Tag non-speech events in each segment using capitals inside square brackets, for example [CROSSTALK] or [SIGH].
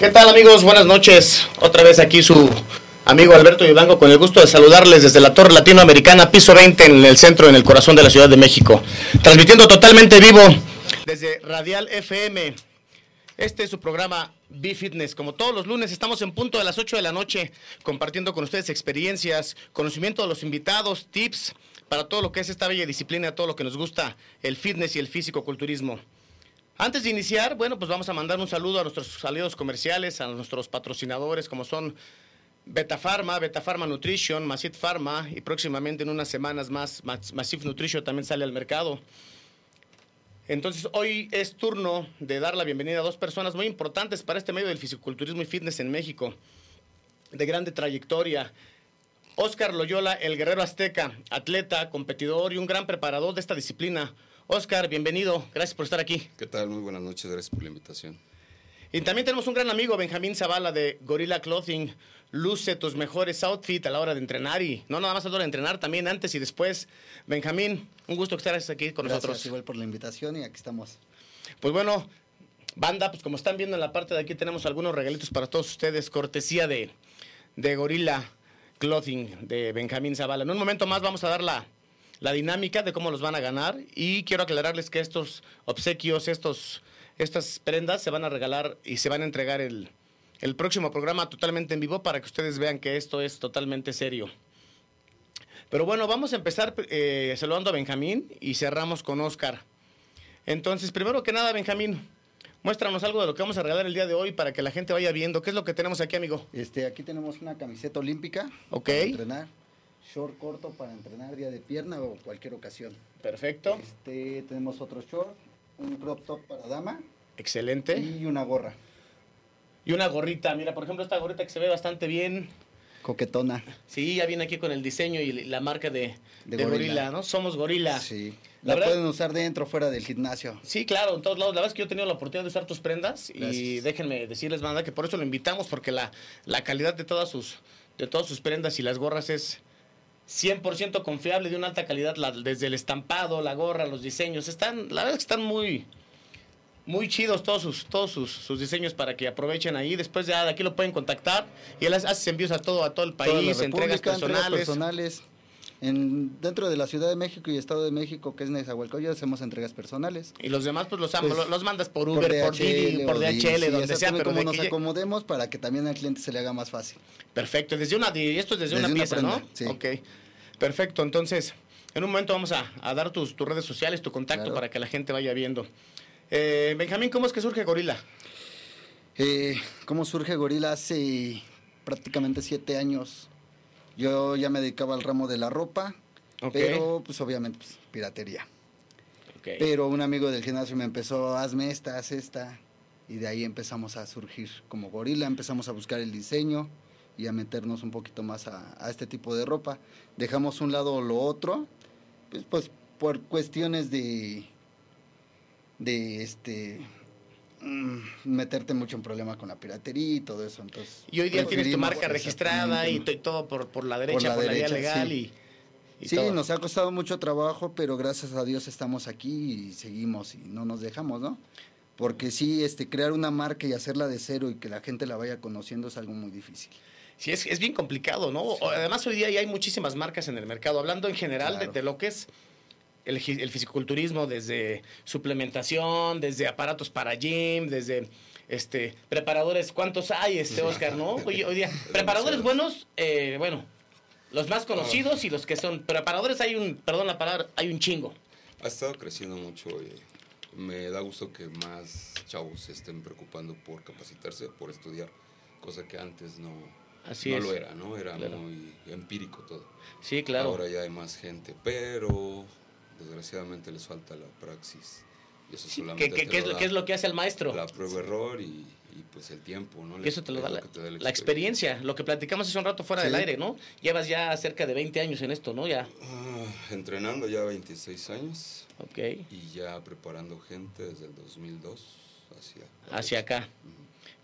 ¿Qué tal amigos? Buenas noches. Otra vez aquí su amigo Alberto Yudango con el gusto de saludarles desde la Torre Latinoamericana, piso 20 en el centro, en el corazón de la Ciudad de México. Transmitiendo totalmente vivo desde Radial FM. Este es su programa Be Fitness. Como todos los lunes, estamos en punto de las 8 de la noche compartiendo con ustedes experiencias, conocimiento de los invitados, tips para todo lo que es esta bella disciplina, todo lo que nos gusta, el fitness y el físico-culturismo. Antes de iniciar, bueno, pues vamos a mandar un saludo a nuestros aliados comerciales, a nuestros patrocinadores como son Beta Pharma, Beta Pharma Nutrition, Masit Pharma y próximamente en unas semanas más Mas- Massive Nutrition también sale al mercado. Entonces hoy es turno de dar la bienvenida a dos personas muy importantes para este medio del fisiculturismo y fitness en México, de grande trayectoria. Oscar Loyola, el guerrero azteca, atleta, competidor y un gran preparador de esta disciplina. Oscar, bienvenido, gracias por estar aquí. ¿Qué tal? Muy buenas noches, gracias por la invitación. Y también tenemos un gran amigo, Benjamín Zavala de Gorilla Clothing. Luce tus mejores outfits a la hora de entrenar y no nada más a la hora de entrenar, también antes y después. Benjamín, un gusto que estés aquí con Gracias nosotros. igual por la invitación y aquí estamos. Pues bueno, banda, pues como están viendo en la parte de aquí tenemos algunos regalitos para todos ustedes, cortesía de, de Gorilla Clothing de Benjamín Zavala. En un momento más vamos a dar la, la dinámica de cómo los van a ganar y quiero aclararles que estos obsequios, estos, estas prendas se van a regalar y se van a entregar el, el próximo programa totalmente en vivo para que ustedes vean que esto es totalmente serio. Pero bueno, vamos a empezar eh, saludando a Benjamín y cerramos con Oscar. Entonces, primero que nada, Benjamín, muéstranos algo de lo que vamos a regalar el día de hoy para que la gente vaya viendo. ¿Qué es lo que tenemos aquí, amigo? Este, aquí tenemos una camiseta olímpica Ok. para entrenar, short corto para entrenar día de pierna o cualquier ocasión. Perfecto. Este, tenemos otro short, un crop top para dama Excelente. y una gorra Y una gorrita. Mira, por ejemplo, esta gorrita que se ve bastante bien. coquetona. Sí, ya viene aquí con el diseño y la marca de, de, De gorila. gorila. ¿no? Somos gorila. Sí. La La, verdad- pueden usar dentro o fuera del gimnasio. Sí, claro, en todos lados. La verdad es que yo he tenido la oportunidad de usar tus prendas y déjenme decirles, banda, que por eso lo invitamos, porque la, la calidad de todas sus de todas sus prendas y las gorras es 100% confiable, de una alta calidad, la- desde el estampado, la gorra, los diseños. Están, la verdad es que están muy muy chidos todos sus todos sus, sus diseños para que aprovechen ahí. Después de aquí lo pueden contactar y él hace envíos a todo a todo el país, entregas personales. personales. En, dentro de la Ciudad de México y Estado de México, que es Nezahualcóyotl, hacemos entregas personales. Y los demás pues los, Pues, los mandas por Uber, por, Didi, por DHL, Didi, sí, donde sea, pero como nos que acomodemos para que también al cliente se le haga más fácil. Perfecto, desde una, y esto es desde, Desde una una pieza, ¿no? sí. Ok, perfecto. Entonces, en un momento vamos a, a dar tus, tus redes sociales, tu contacto Claro. para que la gente vaya viendo. Eh, Benjamín, ¿cómo es que surge Gorila? Eh, ¿Cómo surge Gorila? Hace prácticamente siete años. Yo ya me dedicaba al ramo de la ropa, pero pues obviamente pues, piratería. ok. Pero un amigo del gimnasio me empezó, hazme esta, haz esta. Y de ahí empezamos a surgir como gorila, empezamos a buscar el diseño y a meternos un poquito más a, a este tipo de ropa. Dejamos un lado lo otro, pues, pues por cuestiones de, de este mm, meterte mucho en problema con la piratería y todo eso. Entonces, y hoy día tienes tu marca registrada y, todo por, por la derecha, por la la, vía legal sí. y, y Sí, todo. nos ha costado mucho trabajo, pero gracias a Dios estamos aquí y seguimos y no nos dejamos, ¿no? Porque sí, este, crear una marca y hacerla de cero y que la gente la vaya conociendo es algo muy difícil. Sí, es, es bien complicado, ¿no? Además, hoy día ya hay muchísimas marcas en el mercado. Hablando en general de- Claro. de, lo que es el, el fisiculturismo, desde suplementación, desde aparatos para gym, desde Este, preparadores, ¿cuántos hay, este Oscar, no? Oye, oye, [LAUGHS] preparadores buenos, eh, bueno, los más conocidos y los que son preparadores hay un, perdón la palabra, hay un chingo. Ha estado creciendo mucho. eh, me da gusto que más chavos se estén preocupando por capacitarse, por estudiar, cosa que antes no, Así no es. lo era, ¿no? Era Claro. muy empírico todo. Sí, claro. Ahora ya hay más gente, pero desgraciadamente les falta la praxis. Y eso Sí, solamente ¿qué, qué- te qué es lo, qué es lo que hace el maestro? La prueba-error y, y, pues el tiempo, ¿no? Que eso te lo Es da la, que te da la experiencia, lo que platicamos hace un rato fuera del Sí. aire, ¿no? Llevas ya cerca de 20 años en esto, ¿no? Ya, Ah, entrenando ya 26 años ok. y ya preparando gente desde el 2002 hacia... Hacia acá.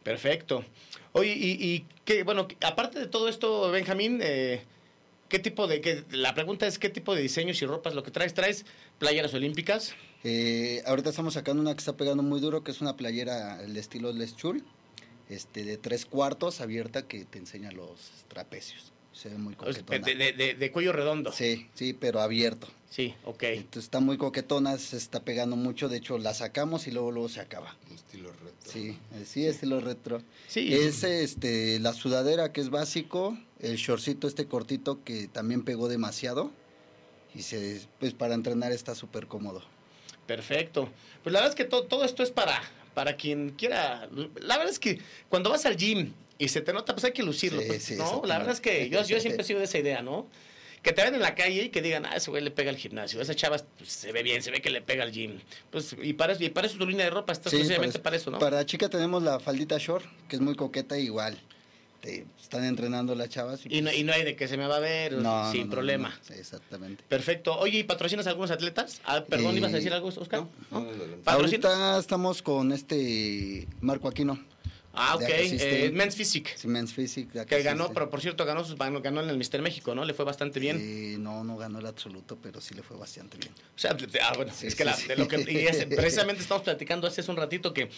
Perfecto. Oye, y, y qué, bueno, aparte de todo esto, Benjamín, eh, ¿qué tipo de, qué- la pregunta es qué tipo de diseños y ropas lo que traes? ¿Traes playeras olímpicas? Eh, ahorita estamos sacando una que está pegando muy duro, que es una playera el estilo Les Chul, este, de tres cuartos abierta que te enseña los trapecios. Se ve muy coquetona. De, de- de- de cuello redondo. Sí, sí, pero abierto. Sí, ok. Entonces está muy coquetona, se está pegando mucho. De hecho, la sacamos y luego luego se acaba. Estilo retro. Sí, eh, sí, estilo retro. Sí. Es este la sudadera que es básico, el shortcito este cortito que también pegó demasiado y se pues para entrenar está súper cómodo. Perfecto. Pues la verdad es que to- todo esto es para, para quien quiera. La verdad es que cuando vas al gym y se te nota, pues hay que lucirlo. Sí, pues, sí, ¿no? La verdad es que yo, yo siempre he sido de esa idea, ¿no? Que te ven en la calle y que digan, ah, ese güey le pega al gimnasio, esa chava pues, se ve bien, se ve que le pega al gym. Pues, y para eso, y para eso tu línea de ropa está Sí, exclusivamente pues, para eso, ¿no? Para chica tenemos la faldita short, que es muy coqueta igual. Te están entrenando las chavas Y no, y no hay de que se me va a ver No, sin no, problema. exactamente. Perfecto. Oye, ¿y patrocinas a algunos atletas? Ah, perdón, Eh, ¿ibas a decir algo, Oscar? Ahorita estamos con este Marco Aquino, Ah, ok. de. Eh, Men's Physique. Siemens Physics. de acá Que ganó, pero por cierto, ganó, ganó en el Mister México, ¿no? Le fue bastante bien. Eh, no, no ganó el absoluto, pero sí le fue bastante bien. O sea, de- ah, bueno, Sí, es que, sí, la- sí. de lo que y [LAUGHS] precisamente estamos platicando hace un ratito que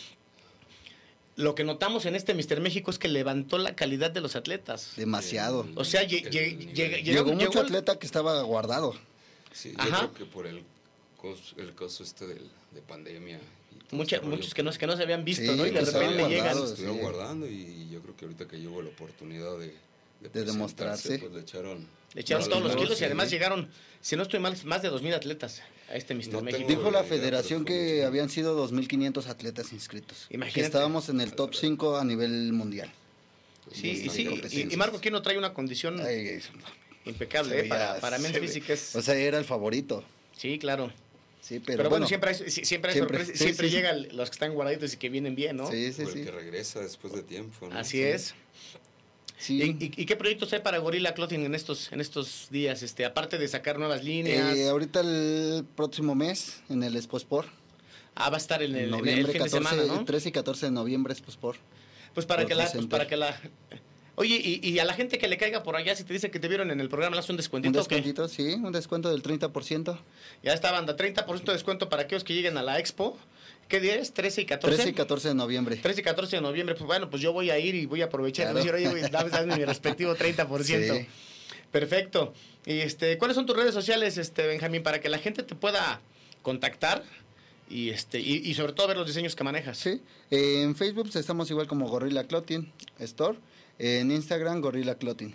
lo que notamos en este Mister México es que levantó la calidad de los atletas. Demasiado. O sea, lle- el lle- nivel. llega- Llegó, llegó- mucho llegó- atleta que estaba guardado. Sí, yo Ajá. creo que por el coso, el coso este del, de pandemia. Mucha- muchos que no, que no se habían visto, Sí, ¿no? Y de repente llegan. estuvieron sí. guardando y yo creo que ahorita que llegó la oportunidad de, De demostrarse. presentarse, Pues le echaron, Le echaron todos los kilos, y sí. además llegaron, si no estoy mal, más de 2.000 atletas a este Mister No México. Dijo la federación que habían sido 2.500 atletas inscritos. Imagínate. Que estábamos en el top 5 a nivel mundial. Sí, y sí, y, y Marco aquí no trae una condición Ay, impecable ¿eh? para, para Men's Physique. Es, O sea, era el favorito. sí, claro. Sí, Pero, pero, bueno, bueno, siempre hay, siempre hay siempre, sorpresas, sí, siempre sí, sí. llegan los que están guardaditos y que vienen bien, ¿no? Sí, sí, O el sí. que regresa después de tiempo. ¿no? Así Sí. es. Sí. ¿Y, y- y qué proyectos hay para Gorilla Clothing en estos, en estos días? Este, aparte de sacar nuevas líneas. Eh, ahorita el próximo mes, en el Exposport. ah, va a estar en el, en el noviembre fin 14, de semana, ¿no? 13 y 14 de noviembre Exposport. Pues para por que la, pues para que la. Oye, y, y a la gente que le caiga por allá, si te dice que te vieron en el programa, ¿le haces un Un descuentito? o qué? descuentito, sí, un descuento del 30%. Ya está, banda, 30% de descuento para aquellos que lleguen a la expo. ¿Qué día es? ¿13 y 14? 13 y 14 de noviembre. 13 y 14 de noviembre, pues bueno, pues yo voy a ir y voy a aprovechar y Claro. decir, oye, dame, dame mi respectivo 30%. Sí. Perfecto. Y este, ¿cuáles son tus redes sociales, este, Benjamín, para que la gente te pueda contactar y este, y, y sobre todo ver los diseños que manejas? Sí, eh, en Facebook estamos igual como Gorilla Clothing Store. En Instagram, Gorilla Clothing.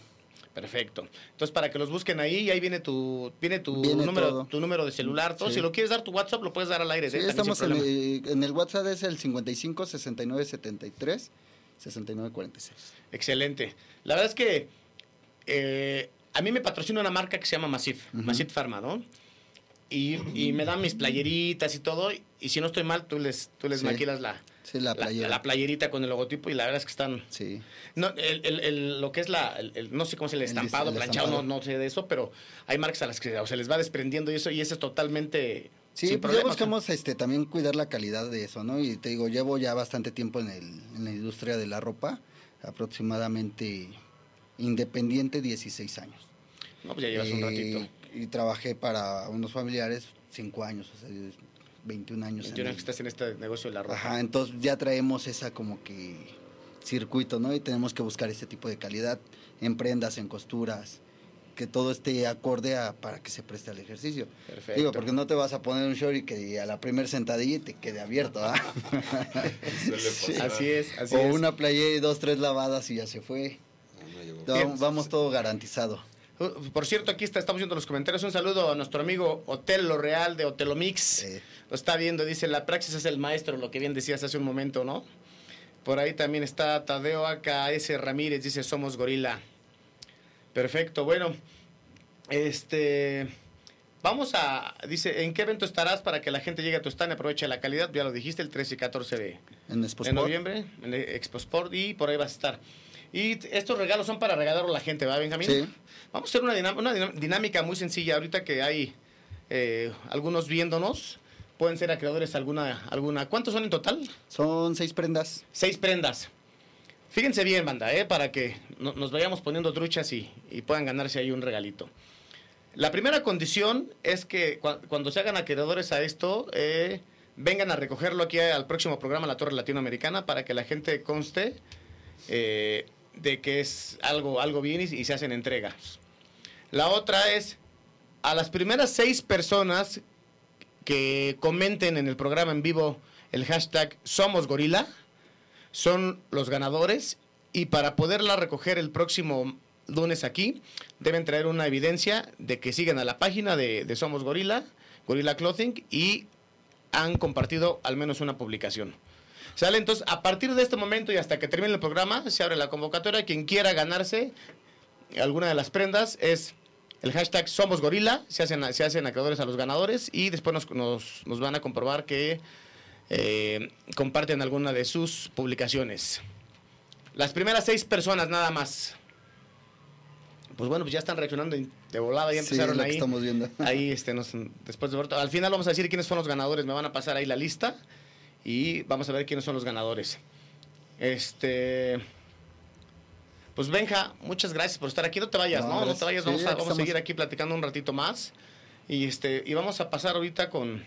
Perfecto. Entonces, para que los busquen ahí, y ahí viene tu, viene tu Viene número, todo. tu número de celular, todo. Sí. Si lo quieres dar tu WhatsApp, lo puedes dar al aire. Sí, ¿eh? Estamos en, eh, en el WhatsApp, es el 55 69 73 69 46. Excelente. La verdad es que eh, a mí me patrocina una marca que se llama Masif. Masif Pharma, ¿no? Y, y me dan mis playeritas y todo. Y si no estoy mal, tú les, tú les Sí. maquilas la, Sí, la playera. la playerita con el logotipo y la verdad es que están... Sí. No, el, el- el- lo que es la, no sé cómo es el estampado, planchado, no, estampado. no sé de eso, pero hay marcas a las que o se les va desprendiendo y eso, y eso es totalmente Sí, sin pues ya buscamos este, también cuidar la calidad de eso, ¿no? Y te digo, llevo ya bastante tiempo en, el, en la industria de la ropa, aproximadamente independiente 16 años. No, pues ya llevas un Eh, ratito. Y trabajé para unos familiares 5 años, o sea, 21 años. en Entiendo el- que estás en este negocio de la ropa. Ajá, entonces ya traemos esa como que circuito, ¿no? Y tenemos que buscar ese tipo de calidad en prendas, en costuras que todo esté acorde a, para que se preste al ejercicio. Perfecto. Digo, porque no te vas a poner un short y que a la primer sentadilla te quede abierto, ¿ah? [LAUGHS] Así es, así o es. una playera y dos, tres lavadas y ya se fue. No Bien. Vamos todo garantizado. Uh, Por cierto, aquí está, estamos viendo los comentarios. Un saludo a nuestro amigo Hotel Lo Real de Hotelomix. Eh. Lo está viendo, dice, la praxis es el maestro, lo que bien decías hace un momento, ¿no? Por ahí también está Tadeo AKS Ramírez, dice, somos gorila. Perfecto, bueno. Este... Vamos a... Dice, ¿en qué evento estarás para que la gente llegue a tu stand y aproveche la calidad? Ya lo dijiste, el 13 y 14 de, En de Exposport. noviembre, en el Expo Sport, y por ahí vas a estar. Y estos regalos son para regalarlo a la gente, ¿verdad, Benjamín? Sí. Vamos a hacer una, una dinámica muy sencilla. Ahorita que hay eh, algunos viéndonos, pueden ser acreedores alguna, alguna. ¿Cuántos son en total? Son seis prendas. Seis prendas. Fíjense bien, banda, ¿eh? para que no- nos vayamos poniendo truchas y, y puedan ganarse ahí un regalito. La primera condición es que cua- cuando se hagan acreedores a esto, eh, vengan a recogerlo aquí al próximo programa La Torre Latinoamericana para que la gente conste eh, de que es algo, algo bien y, y se hacen entregas. La otra es a las primeras seis personas que comenten en el programa en vivo el hashtag Somos Gorila son los ganadores y para poderla recoger el próximo lunes aquí deben traer una evidencia de que siguen a la página de, de Somos Gorila, Gorila Clothing y han compartido al menos una publicación. ¿Sale? Entonces, a partir de este momento y hasta que termine el programa, se abre la convocatoria. Quien quiera ganarse alguna de las prendas es el hashtag Somos Gorila. Se hacen, se hacen acreedores a los ganadores y después nos, nos- nos van a comprobar que eh, comparten alguna de sus publicaciones. Las primeras seis personas nada más. Pues bueno, pues ya están reaccionando de volada, ya Sí, empezaron que ahí. estamos viendo. [LAUGHS] Ahí, este, nos, después de Al final vamos a decir quiénes fueron los ganadores. Me van a pasar ahí la lista y vamos a ver quiénes son los ganadores. Este. Pues Benja, muchas gracias por estar aquí. No te vayas, No, ¿no? No, te vayas. Sí, Vamos, a, vamos a seguir estamos. aquí platicando un ratito más. Y este y vamos a pasar ahorita con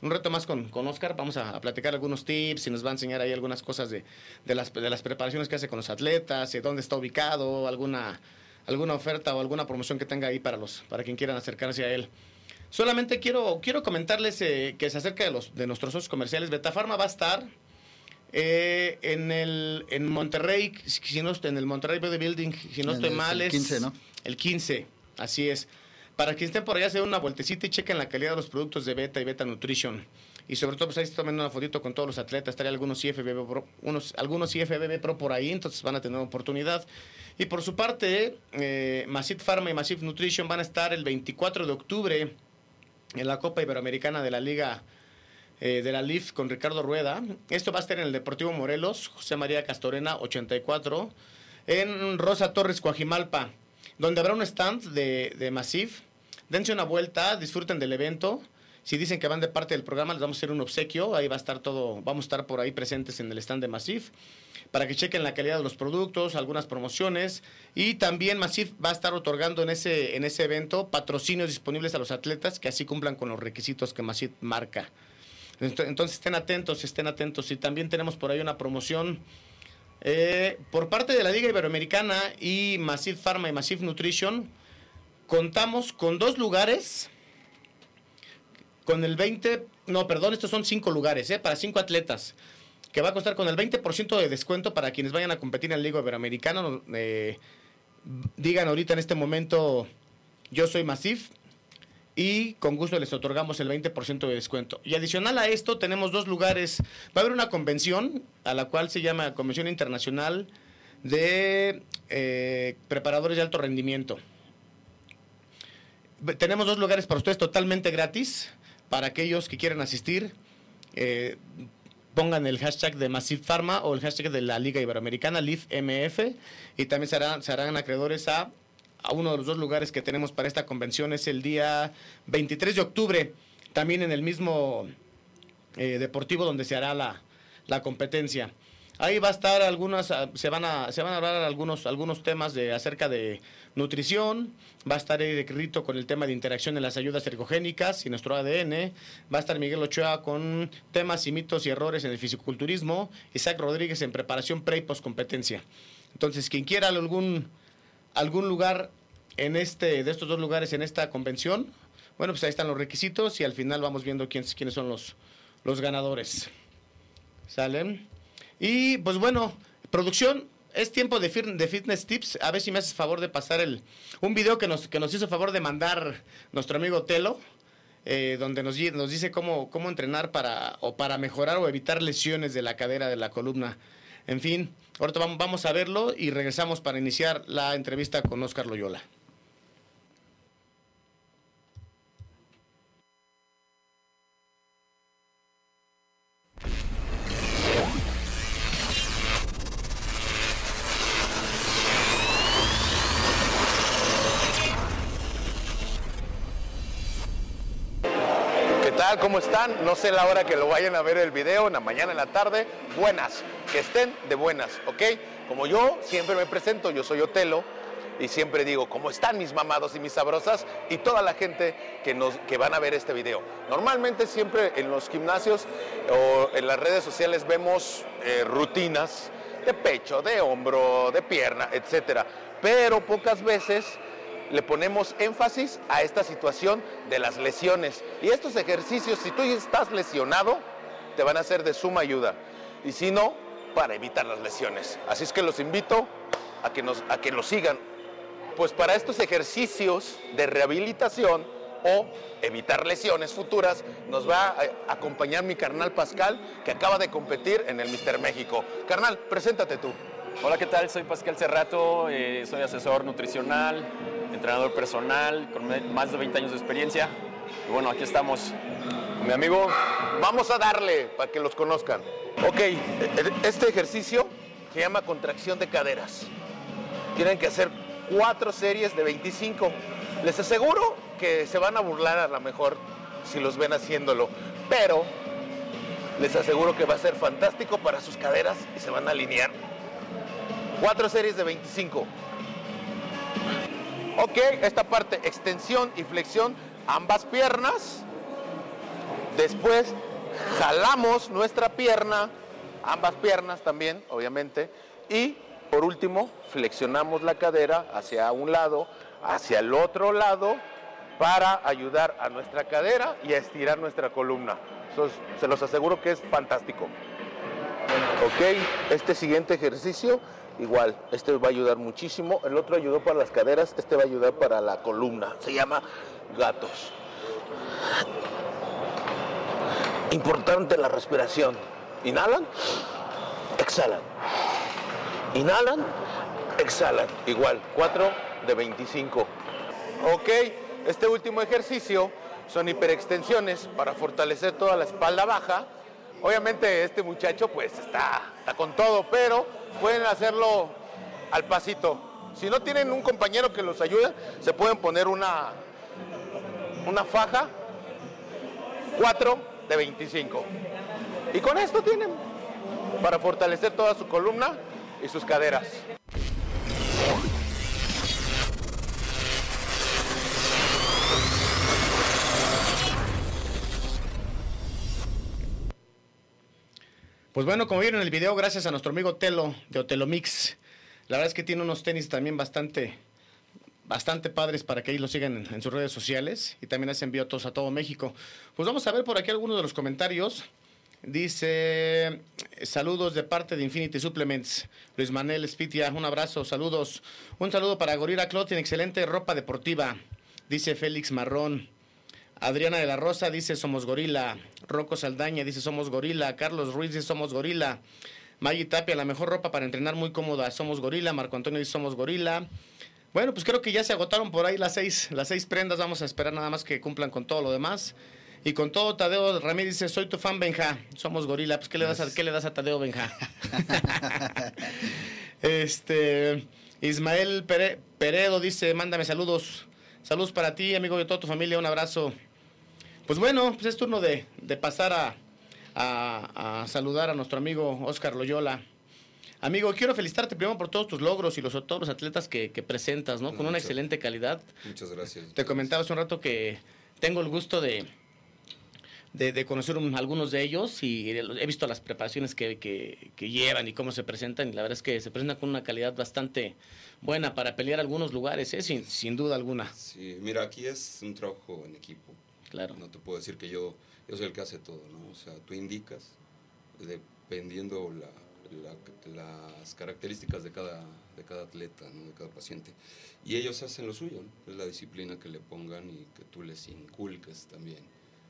un reto más con, con Oscar. Vamos a, a platicar algunos tips y nos va a enseñar ahí algunas cosas de, de, las, de las preparaciones que hace con los atletas, y dónde está ubicado, alguna, alguna oferta o alguna promoción que tenga ahí para, los, para quien quieran acercarse a él. Solamente quiero, quiero comentarles eh, que se acerca de, los, de nuestros socios comerciales. Betafarma va a estar eh, en el en Monterrey, si no en el Monterrey Bodybuilding, si no estoy mal, el es 15, ¿no? El 15, así es. Para que estén por allá, se den una vueltecita y chequen la calidad de los productos de Beta y Beta Nutrition. Y sobre todo, pues ahí se tomen una fotito con todos los atletas. Estaría algunos IFBB Pro, unos, algunos IFBB Pro por ahí, entonces van a tener oportunidad. Y por su parte, eh, Massive Pharma y Massive Nutrition van a estar el 24 de octubre en la Copa Iberoamericana de la Liga eh, de la LIF con Ricardo Rueda. Esto va a estar en el Deportivo Morelos, José María Castorena 84, en Rosa Torres, Coajimalpa, donde habrá un stand de, de Massive. Dense una vuelta, disfruten del evento. Si dicen que van de parte del programa, les vamos a hacer un obsequio. Ahí va a estar todo, vamos a estar por ahí presentes en el stand de Massive para que chequen la calidad de los productos, algunas promociones y también Massive va a estar otorgando en ese en ese evento patrocinios disponibles a los atletas que así cumplan con los requisitos que Massive marca. Ent- Entonces estén atentos, estén atentos. Y también tenemos por ahí una promoción eh, por parte de la Liga Iberoamericana y Massive Pharma y Massive Nutrition. Contamos con dos lugares. Con el 20, no, perdón, estos son cinco lugares, ¿eh? para cinco atletas. Que va a costar con el 20% de descuento para quienes vayan a competir en la Liga Iberoamericana. eh, digan ahorita en este momento, yo soy Massive y con gusto les otorgamos el 20% de descuento. Y adicional a esto tenemos dos lugares. Va a haber una convención a la cual se llama Convención Internacional de eh, Preparadores de Alto Rendimiento. Tenemos dos lugares para ustedes totalmente gratis. Para aquellos que quieran asistir, eh, pongan el hashtag de Massive Pharma o el hashtag de la Liga Iberoamericana, LIFMF, y también se harán, se harán acreedores a, a uno de los dos lugares que tenemos para esta convención. Es el día 23 de octubre, también en el mismo eh, deportivo donde se hará la, la competencia. Ahí va a estar algunas, ah, se van a, se van a hablar algunos, algunos temas de acerca de nutrición, va a estar Eric Rito con el tema de interacción en las ayudas ergogénicas y nuestro ADN, va a estar Miguel Ochoa con temas y mitos y errores en el fisiculturismo, Isaac Rodríguez en preparación pre y post competencia. Entonces, quien quiera algún, algún lugar en este, de estos dos lugares en esta convención. Bueno, pues ahí están los requisitos y al final vamos viendo quiénes, quiénes son los, los ganadores. ¿Salen? Y pues bueno, producción, es tiempo de, de, fitness tips. A ver si me haces favor de pasar el un video que nos, que nos hizo favor de mandar nuestro amigo Telo. Eh, donde nos, nos dice cómo, cómo entrenar para, o para mejorar o evitar lesiones de la cadera, de la columna. En fin, ahorita vamos, a verlo y regresamos para iniciar la entrevista con Oscar Loyola. ¿Cómo están? No sé la hora que lo vayan a ver el video, en la mañana, en la tarde. Buenas, que estén de buenas, ¿ok? Como yo siempre me presento, yo soy Otelo y siempre digo, ¿cómo están mis mamados y mis sabrosas? Y toda la gente que, nos, que van a ver este video. Normalmente siempre en los gimnasios o en las redes sociales vemos eh, rutinas de pecho, de hombro, de pierna, etcétera. Pero pocas veces le ponemos énfasis a esta situación de las lesiones. Y estos ejercicios, si tú estás lesionado, te van a ser de suma ayuda. Y si no, para evitar las lesiones. Así es que los invito a que, nos, a que lo sigan. Pues para estos ejercicios de rehabilitación o evitar lesiones futuras, nos va a acompañar mi carnal Pascal, que acaba de competir en el Mister México. Carnal, preséntate tú. Hola, ¿qué tal? Soy Pascal Cerrato, eh, soy asesor nutricional, entrenador personal, con más de 20 años de experiencia. Y bueno, aquí estamos mi amigo. Vamos a darle para que los conozcan. Ok, este ejercicio se llama contracción de caderas. Tienen que hacer cuatro series de 25. Les aseguro que se van a burlar a lo mejor si los ven haciéndolo, pero les aseguro que va a ser fantástico para sus caderas y se van a alinear Cuatro series de 25. Ok, esta parte, extensión y flexión, ambas piernas. Después jalamos nuestra pierna, ambas piernas también, obviamente. Y por último, flexionamos la cadera hacia un lado, hacia el otro lado, para ayudar a nuestra cadera y a estirar nuestra columna. se los aseguro que es fantástico. Ok, este siguiente ejercicio igual, este va a ayudar muchísimo. El otro ayudó para las caderas, este va a ayudar para la columna. Se llama gatos. Importante la respiración. Inhalan, exhalan. Inhalan, exhalan. Igual, 4 de 25. Ok, este último ejercicio son hiperextensiones para fortalecer toda la espalda baja. Obviamente este muchacho pues está, está con todo, pero pueden hacerlo al pasito. Si no tienen un compañero que los ayude, se pueden poner una, una faja 4 de 25. Y con esto tienen para fortalecer toda su columna y sus caderas. Pues bueno, como vieron en el video, gracias a nuestro amigo Telo de Otelo Mix. La verdad es que tiene unos tenis también bastante, bastante padres para que ahí lo sigan en, sus redes sociales y también hace envío a todos a todo México. Pues vamos a ver por aquí algunos de los comentarios. Dice, saludos de parte de Infinity Supplements. Luis Manuel Spitia, un abrazo, saludos. Un saludo para Gorira Clothing, excelente ropa deportiva. Dice Félix Marrón. Adriana de la Rosa dice somos gorila. Rocco Saldaña dice somos gorila. Carlos Ruiz dice somos gorila. Maggie Tapia, la mejor ropa para entrenar muy cómoda. Somos gorila. Marco Antonio dice somos gorila. Bueno, pues creo que ya se agotaron por ahí las seis, las seis prendas. Vamos a esperar nada más que cumplan con todo lo demás. Y con todo, Tadeo Ramírez dice, soy tu fan, Benja. Somos gorila. Pues, ¿qué le das a, ¿qué le das a Tadeo, Benja? [LAUGHS] [LAUGHS] este, Ismael Peredo dice, mándame saludos. Saludos para ti, amigo de toda tu familia, un abrazo. Pues bueno, pues es turno de, pasar a, saludar a nuestro amigo Oscar Loyola. Amigo, quiero felicitarte primero por todos tus logros y los, todos los atletas que, presentas, ¿no? Con una excelente calidad. Muchas gracias. Te comentaba hace un rato que tengo el gusto de, de, de conocer un- algunos de ellos y he visto las preparaciones que, que- que llevan y cómo se presentan. Y la verdad es que se presentan con una calidad bastante buena para pelear algunos lugares, ¿eh? sin, sin duda alguna. Sí, mira, aquí es un trabajo en equipo. Claro. No te puedo decir que yo, yo soy el que hace todo, ¿no? O sea, tú indicas, dependiendo la, la- las características de cada, de cada atleta, ¿no? De cada paciente. Y ellos hacen lo suyo, ¿no? Es la disciplina que le pongan y que tú les inculques también.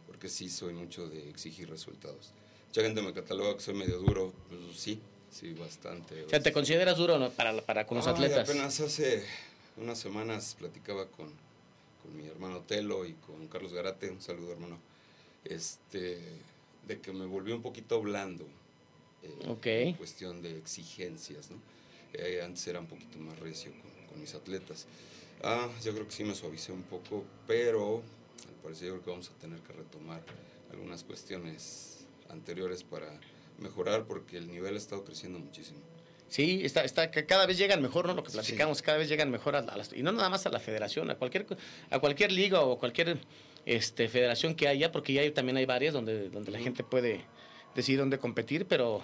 Porque sí soy mucho de exigir resultados. Mucha gente me cataloga que soy medio duro. Pues sí, sí, bastante. O sea, ¿te consideras duro no? para, para con los Ay, atletas? Apenas hace unas semanas platicaba con, con mi hermano Telo y con Carlos Garate, un saludo hermano, este, de que me volví un poquito blando eh, Ok. en cuestión de exigencias, ¿no? Eh, antes era un poquito más recio con, con mis atletas. Ah, yo creo que sí me suavicé un poco, pero al parecer yo creo que vamos a tener que retomar algunas cuestiones anteriores para mejorar porque el nivel ha estado creciendo muchísimo. Sí, está, está, que cada vez llegan mejor, ¿no? Lo que platicamos, cada vez llegan mejor a, a las, y no nada más a la federación, a cualquier, a cualquier liga o cualquier este, federación que haya, porque ya hay- también hay varias donde, donde la gente puede decidir dónde competir, pero,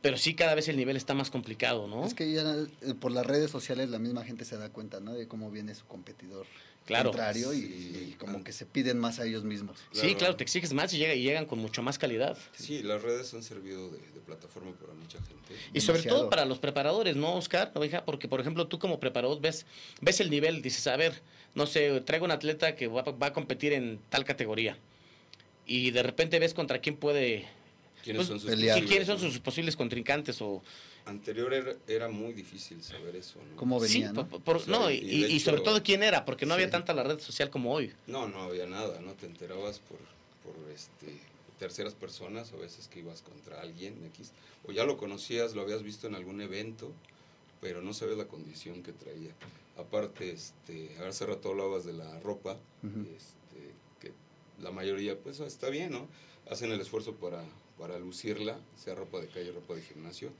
pero sí cada vez el nivel está más complicado, ¿no? Es que ya eh, por las redes sociales la misma gente se da cuenta, ¿no? De cómo viene su competidor Claro. contrario y, como que se piden más a ellos mismos. Sí, Claro. te exiges más y, llega, y llegan con mucho más calidad. Sí, las redes han servido de, de plataforma para mucha gente. Y sobre todo para los preparadores, ¿no, Oscar? Oiga, porque, por ejemplo, tú como preparador ves, ves el nivel, dices, a ver, no sé, traigo un atleta que va, va a competir en tal categoría. Y de repente ves contra quién puede... ¿Quiénes pues, son sus quiénes son sus posibles contrincantes o... Anterior era, era muy difícil saber eso, ¿no? Cómo venía, sí, ¿no? por- por- O sea, no, y, y de y- sobre hecho- todo quién era, porque no había Sí. tanta la red social como hoy. No, no había nada, ¿no? Te enterabas por, por este, terceras personas, a veces que ibas contra alguien X, o ya lo conocías, lo habías visto en algún evento, pero no sabías la condición que traía. Aparte, este, hace rato hablabas de la ropa, Ujú. este, que la mayoría, pues está bien, ¿no? Hacen el esfuerzo para, para lucirla, sea ropa de calle, ropa de gimnasio,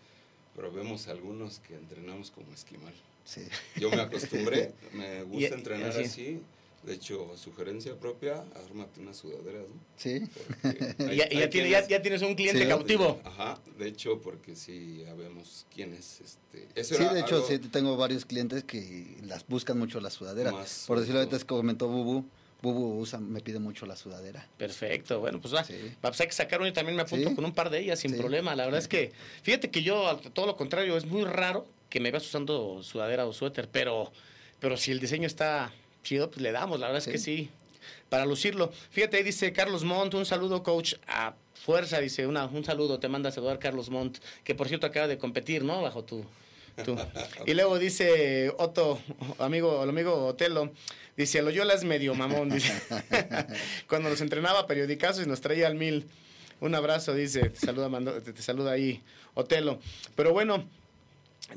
pero vemos algunos que entrenamos como esquimal. Sí. Yo me acostumbré, [LAUGHS] me gusta Y- entrenar así. así. De hecho, sugerencia propia, ármate unas sudaderas, ¿no? Sí. [LAUGHS] Hay- ya, ya hay tiene- ya- quienes- ya tienes un cliente Sí. cautivo. Ajá, de hecho, porque sí sabemos quiénes, este... Eso Sí, era de hecho, algo- sí, tengo varios clientes que las buscan mucho la sudadera. Más Por decirlo, ahorita comentó Bubu, Bubu usa, me pide mucho la sudadera. Perfecto, bueno, pues va. Sí. Pues hay que sacar uno y también me apunto Sí. con un par de ellas sin Sí. problema. La verdad es que, fíjate que yo, todo lo contrario, es muy raro que me veas usando sudadera o suéter, pero, pero si el diseño está chido, pues le damos, la verdad es que sí, para lucirlo. Fíjate, ahí dice Carlos Montt, un saludo, coach, a fuerza, dice, una, un saludo, te manda a saludar Carlos Montt, que por cierto acaba de competir, ¿no? Bajo tu... tu- [LAUGHS] Y luego dice Otto, amigo, el amigo Otelo, dice, Loyola es medio mamón, dice. [LAUGHS] Cuando nos entrenaba periodicazos y nos traía al mil. Un abrazo, dice, te saluda, Mando- te, te saluda ahí Otelo. Pero bueno,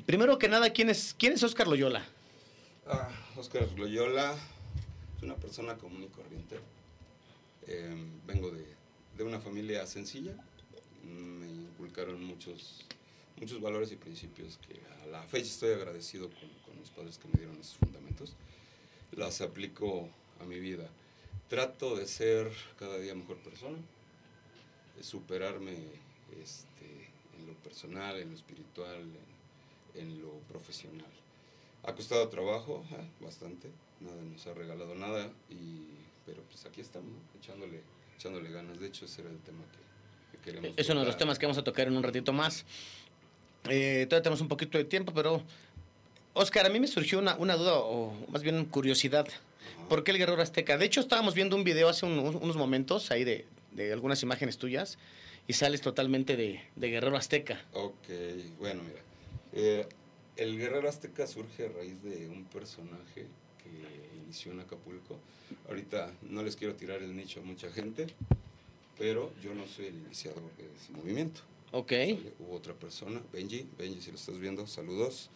primero que nada, ¿quién es, quién es Oscar Loyola? Ah, Oscar Loyola es una persona común y corriente. Eh, vengo de, de una familia sencilla. Me inculcaron muchos, muchos valores y principios que a la fecha estoy agradecido con, con mis padres que me dieron esos fundamentos. Las aplico a mi vida. Trato de ser cada día mejor persona, de superarme este, en lo personal, en lo espiritual, en- en lo profesional. Ha costado trabajo, ah, bastante, nada nos ha regalado nada, y, pero pues aquí estamos, ¿no? echándole, echándole ganas. De hecho, ese era el tema que, que queríamos Es uno de los temas que vamos a tocar en un ratito más. Eh, todavía tenemos un poquito de tiempo, pero Oscar, a mí me surgió una, una duda, o más bien curiosidad. ¿Por qué el guerrero azteca? De hecho, estábamos viendo un video hace un- unos momentos ahí de, de algunas imágenes tuyas y sales totalmente de, de guerrero azteca. Ok, bueno, mira. eh, el guerrero azteca surge a raíz de un personaje que inició en Acapulco. Ahorita no les quiero tirar el nicho a mucha gente, pero yo no soy el iniciador de ese movimiento. Ok. Hubo otra persona, Benji, Benji, si lo estás viendo, saludos.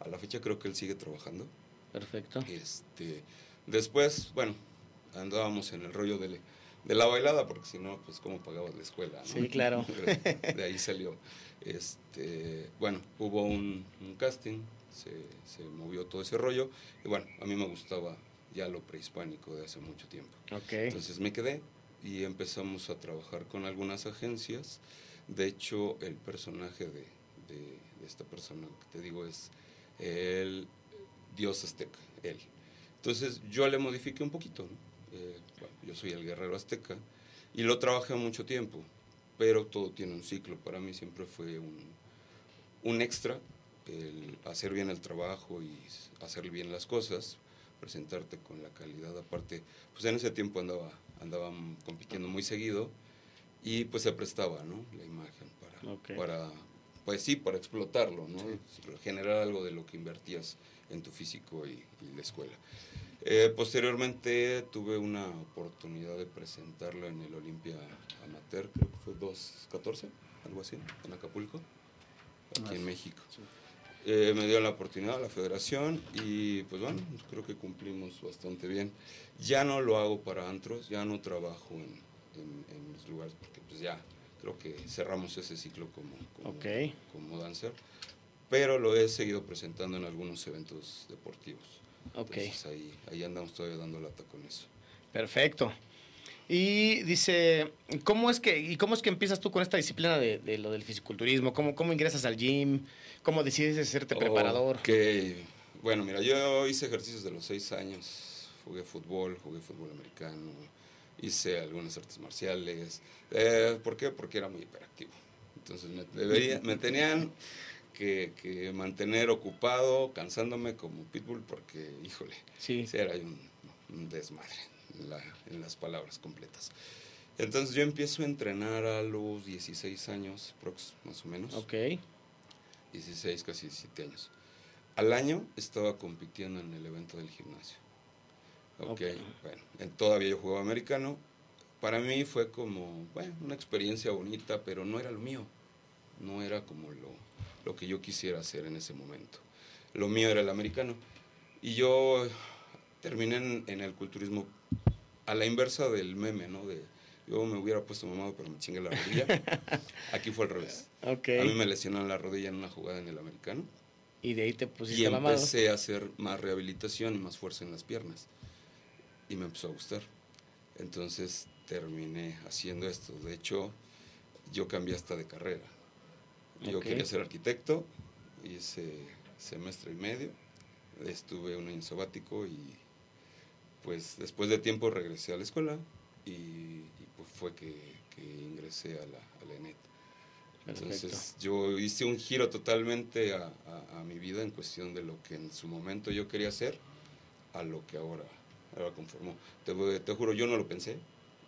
A la fecha creo que él sigue trabajando. Perfecto. Este, después, bueno, andábamos en el rollo de, de la bailada, porque si no, pues cómo pagabas la escuela, ¿no? Sí, claro. [LAUGHS] De ahí salió. Este, bueno, hubo un, un casting, se, se movió todo ese rollo, y bueno, a mí me gustaba ya lo prehispánico de hace mucho tiempo. Ok. Entonces me quedé, y empezamos a trabajar con algunas agencias. De hecho, el personaje de, de, de esta persona que te digo es el dios azteca, él. Entonces yo le modifiqué un poquito. ¿no? Eh, bueno, yo soy el guerrero azteca y lo trabajé mucho tiempo, pero todo tiene un ciclo. Para mí siempre fue un, un extra el hacer bien el trabajo y hacer bien las cosas, presentarte con la calidad. Aparte, pues en ese tiempo andaba, andaba compitiendo muy seguido y pues se prestaba, ¿no? La imagen para pues sí, para explotarlo, ¿no? Generar algo de lo que invertías en tu físico y, y la escuela. Eh, posteriormente tuve una oportunidad de presentarlo en el Olimpia Amateur, creo que fue 214, algo así, en Acapulco, aquí en México. Eh, me dio la oportunidad la federación y pues bueno, creo que cumplimos bastante bien. Ya no lo hago para antros, ya no trabajo en, en- en los lugares porque pues ya creo que cerramos ese ciclo como, como, Ok. como dancer, pero lo he seguido presentando en algunos eventos deportivos. Ok. Entonces ahí, ahí andamos todavía dando lata con eso. Perfecto. Y dice, ¿cómo es que, y cómo es que empiezas tú con esta disciplina de, de lo del fisiculturismo? ¿Cómo, ¿Cómo ingresas al gym? ¿Cómo decides hacerte preparador? Ok, bueno, mira, yo hice ejercicios de los seis años, jugué fútbol, jugué fútbol americano, hice algunas artes marciales. Eh, ¿Por qué? Porque era muy hiperactivo. Entonces me, debería- me tenían que, que mantener ocupado, cansándome como pitbull, porque, híjole, Sí. era un desmadre en, la- en las palabras completas. Entonces yo empiezo a entrenar a los 16 años, prox, más o menos. Ok. 16, casi 17 años. Al año estaba compitiendo en el evento del gimnasio. Ok, Ok. bueno, en- todavía yo jugaba americano. Para mí fue como, bueno, una experiencia bonita, pero no era lo mío. No era como lo, lo que yo quisiera hacer en ese momento. Lo mío era el americano. Y yo terminé en, en el culturismo a la inversa del meme, ¿no? De yo me hubiera puesto mamado, pero me chingué la rodilla. [LAUGHS] Aquí fue al revés. Ok. A mí me lesionaron la rodilla en una jugada en el americano Y de ahí te pusiste y mamado. empecé a hacer más rehabilitación y más fuerza en las piernas. Y me empezó a gustar. Entonces terminé haciendo esto. De hecho, yo cambié hasta de carrera. Yo Ok. quería ser arquitecto, hice semestre y medio, estuve un año sabático y pues después de tiempo regresé a la escuela y, y, pues fue que, que ingresé a la, a la ENET. Entonces yo hice un giro totalmente a, a- a mi vida en cuestión de lo que en su momento yo quería hacer a lo que ahora, ahora conformó. Te, te juro, yo no lo pensé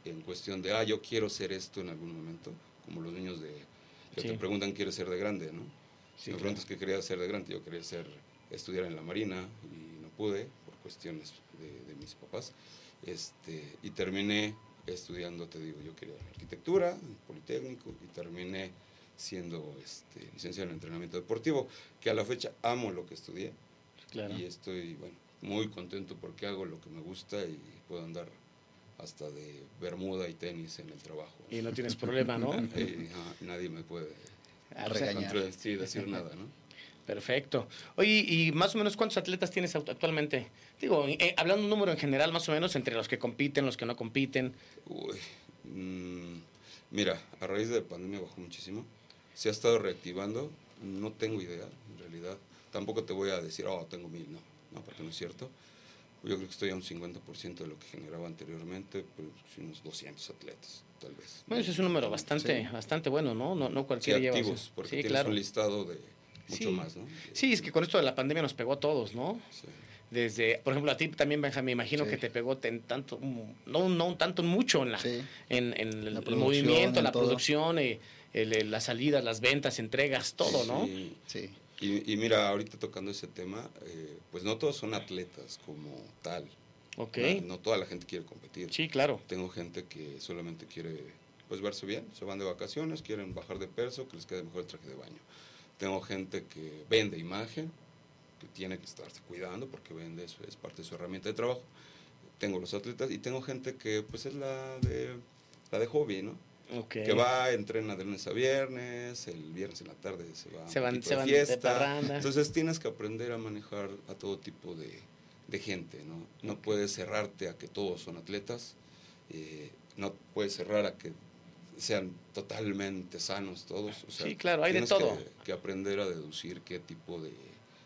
en cuestión de, ah, yo quiero ser esto en algún momento, como los niños de, que Sí. te preguntan, ¿quieres ser de grande? ¿no? Sí, me claro. preguntas qué quería ser de grande, yo quería ser, estudiar en la Marina y no pude por cuestiones de, de mis papás. Este, y terminé estudiando, te digo, yo quería arquitectura, Politécnico, y terminé siendo este, licenciado en entrenamiento deportivo, que a la fecha amo lo que estudié Claro. y estoy bueno, muy contento porque hago lo que me gusta y puedo andar hasta de bermuda y tenis en el trabajo. Y no tienes problema, ¿no? [LAUGHS] Y, nadie me puede Ah, Regañar. contra- sí, decir [LAUGHS] nada, ¿no? Perfecto. Oye, ¿y más o menos cuántos atletas tienes actualmente? Digo, eh, hablando un número en general, más o menos, entre los que compiten, los que no compiten. Uy, mm, mira, a raíz de la pandemia bajó muchísimo. Se ha estado reactivando. No tengo idea, en realidad. Tampoco te voy a decir, oh, tengo mil. No, porque no es cierto. Yo creo que estoy a un 50% de lo que generaba anteriormente, pues sí, unos 200 atletas, tal vez. Bueno, ese es un número bastante, Sí. bastante bueno, ¿no? No, no Sí, cualquiera lleva. activos, eso. porque sí, tienes claro. un listado de mucho Sí. más, ¿no? Sí, es que con esto de la pandemia nos pegó a todos, ¿no? Sí. Desde, por ejemplo, a ti también, Benjamín, me imagino Sí. que te pegó tanto, mm, no, no un tanto, mucho en la, Sí. en, en el, La el producción, movimiento, en la todo. producción, eh, el- el- las salidas, las ventas, entregas, todo, ¿no? Sí. Y mira, ahorita tocando ese tema, eh, pues no todos son atletas como tal. Ok. No, no toda la gente quiere competir. Sí, claro. Tengo gente que solamente quiere pues verse bien, se van de vacaciones, quieren bajar de peso, que les quede mejor el traje de baño. Tengo gente que vende imagen, que tiene que estarse cuidando porque vende eso, es parte de su herramienta de trabajo. Tengo los atletas y tengo gente que pues es la de la de hobby, ¿no? Ok. Que va, entrena de lunes a viernes, el viernes en la tarde se va Se van- se de van de fiesta. parranda. Entonces tienes que aprender a manejar a todo tipo de, de gente, ¿no? No puedes cerrarte a que todos son atletas. Eh, no puedes cerrar a que sean totalmente sanos todos. O sea, Sí, claro, hay de tienes todo. Que, que aprender a deducir qué tipo de,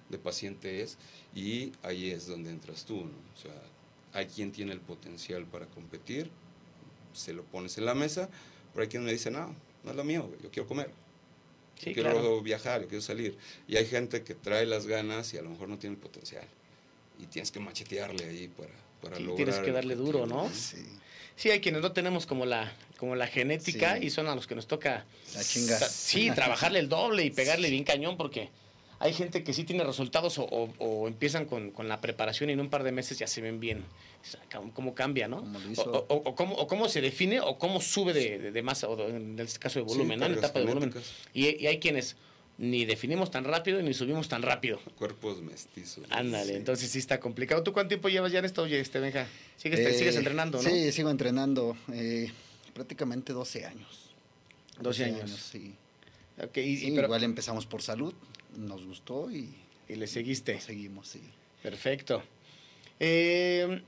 de paciente es y ahí es donde entras tú, ¿no? O sea, hay quien tiene el potencial para competir, se lo pones en la mesa, pero hay quien me dice, no, no es lo mío, yo quiero comer. Sí, yo quiero claro. viajar, yo quiero salir. Y hay gente que trae las ganas y a lo mejor no tiene el potencial. Y tienes que machetearle ahí para, para Sí, lograr. tienes que darle duro, ¿no? Sí, Sí, hay quienes no tenemos como la, como la genética Sí. y son a los que nos toca la chinga. Sí, trabajarle el doble y pegarle bien cañón porque hay gente que sí tiene resultados o, o- o empiezan con, con la preparación y en un par de meses ya se ven bien. Cómo- cambia, ¿no? O, cómo, se define o cómo sube de, de- de masa, o en este caso de Sí, volumen, ¿no? En etapa de volumen. Y, y hay quienes ni definimos tan rápido ni subimos tan rápido. Cuerpos mestizos. Ándale, Sí. entonces sí está complicado. ¿Tú cuánto tiempo llevas ya en esto, oye, este Benja? ¿Sigues, Eh, sigues entrenando, no? Sí, sigo entrenando. eh, prácticamente 12 años. 12 años. sí. Y, y Sí, pero- igual empezamos por salud, nos gustó y y le seguiste. seguimos, sí. Perfecto. Eh,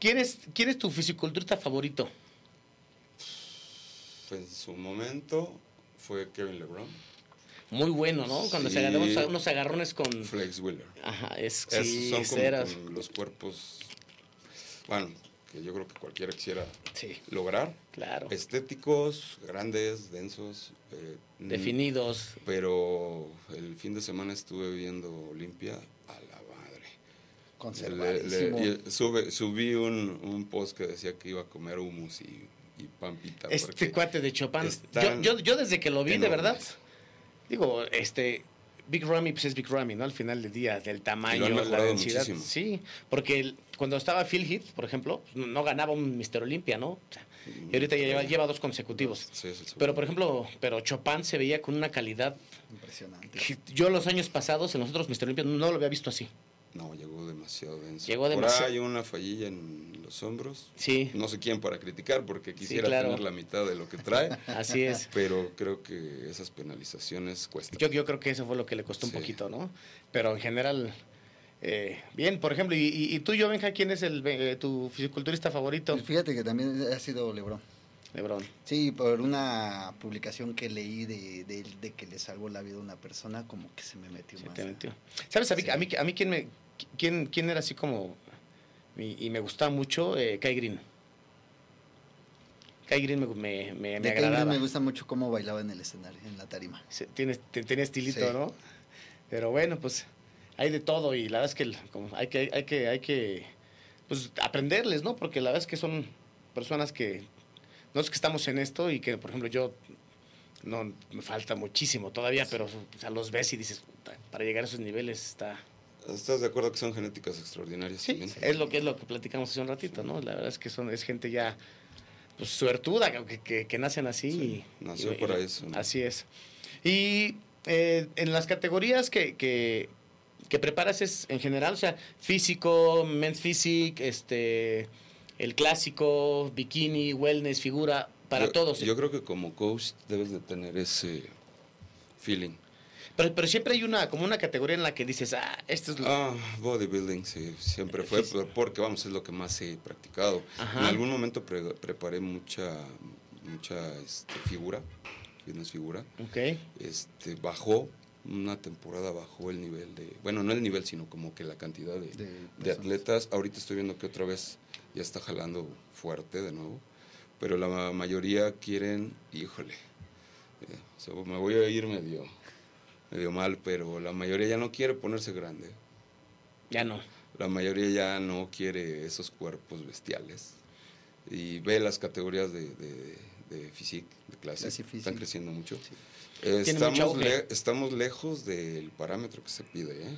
¿quién, es, ¿Quién es tu fisiculturista favorito? Pues en su momento fue Kevin LeBron, Muy bueno, ¿no? Cuando se Sí. agarró unos, unos agarrones con... Flex Wheeler. Ajá, es, Esos sí, son como con los cuerpos, bueno, que yo creo que cualquiera quisiera Sí, lograr. claro. Estéticos, grandes, densos. eh, Definidos. Pero el fin de semana estuve viendo Olimpia a la madre. Conservadísimo. le- y sube- subí un, un post que decía que iba a comer hummus y, y pampita. Este cuate de Chopin. Yo, yo, yo desde que lo vi, de verdad, digo, este... Big Ramy, pues es Big Ramy, ¿no? Al final del día, del tamaño, la densidad. muchísimo. Sí, porque el- cuando estaba Phil Heath, por ejemplo, no, no ganaba un Mister Olimpia, ¿no? Y ahorita ya lleva, lleva dos consecutivos. Sí, sí, sí. Pero, por ejemplo, pero Chopin se veía con una calidad Impresionante. yo los años pasados en los otros Mister Olympia no lo había visto así. No, llegó demasiado denso. Llegó Por demasiado- ahí hay una fallilla en los hombros. Sí, No sé quién para criticar porque quisiera claro. tener la mitad de lo que trae. [LAUGHS] así es. pero creo que esas penalizaciones cuestan. Yo, yo creo que eso fue lo que le costó un poquito, ¿no? Pero en general, eh, bien, por ejemplo, y, tú, yo, Benja, ¿quién es el, eh, tu fisiculturista favorito? Pues fíjate que también ha sido Lebron. Lebron. Sí, por una publicación que leí de, de, que le salvó la vida a una persona, como que se me metió Se más. te metió. ¿Sabes? A mí, Sí. a mí, a mí quién, me, quién, quién era así como... Y, y me gustaba mucho eh, Kai Green. Kai Green me, me, me, me agradaba. me gusta mucho cómo bailaba en el escenario, en la tarima. Se- Tiene, te- tiene estilito, Sí. ¿no? Pero bueno, pues hay de todo y la verdad es que como hay que hay que hay que pues aprenderles, ¿no? Porque la verdad es que son personas que no es que estamos en esto y que por ejemplo yo no me falta muchísimo todavía, pero o sea, los ves y dices, "Puta, para llegar a esos niveles está ¿Estás de acuerdo que son genéticas extraordinarias Sí, también? es lo que es lo que platicamos hace un ratito, ¿no? La verdad es que son es gente ya pues suertuda que, que, que nacen así Sí, y nació y- para y- eso, ¿no? Así es. Y eh, en las categorías que, que, que preparas es en general, o sea, físico, men's physique, este el clásico, bikini, wellness, figura, para Yo- todos. Yo creo que como coach debes de tener ese feeling. pero, pero siempre hay una como una categoría en la que dices, ah, esto es lo Ah, bodybuilding, sí, siempre fue, porque vamos, es lo que más he practicado. Ajá. En algún momento pre- preparé mucha, mucha este, figura, fitness figura. Ok. Este, bajó, una temporada bajó el nivel de, bueno, no el nivel, sino como que la cantidad de, De de personas. atletas. Ahorita estoy viendo que otra vez ya está jalando fuerte de nuevo, pero la ma- mayoría quieren, híjole, eh, o sea, me voy a ir medio, medio mal, pero la mayoría ya no quiere ponerse grande. Ya no. La mayoría ya no quiere esos cuerpos bestiales y ve las categorías de, de, de physique, de clase, están creciendo mucho. Sí. Eh, estamos, le- estamos lejos del parámetro que se pide. ¿eh?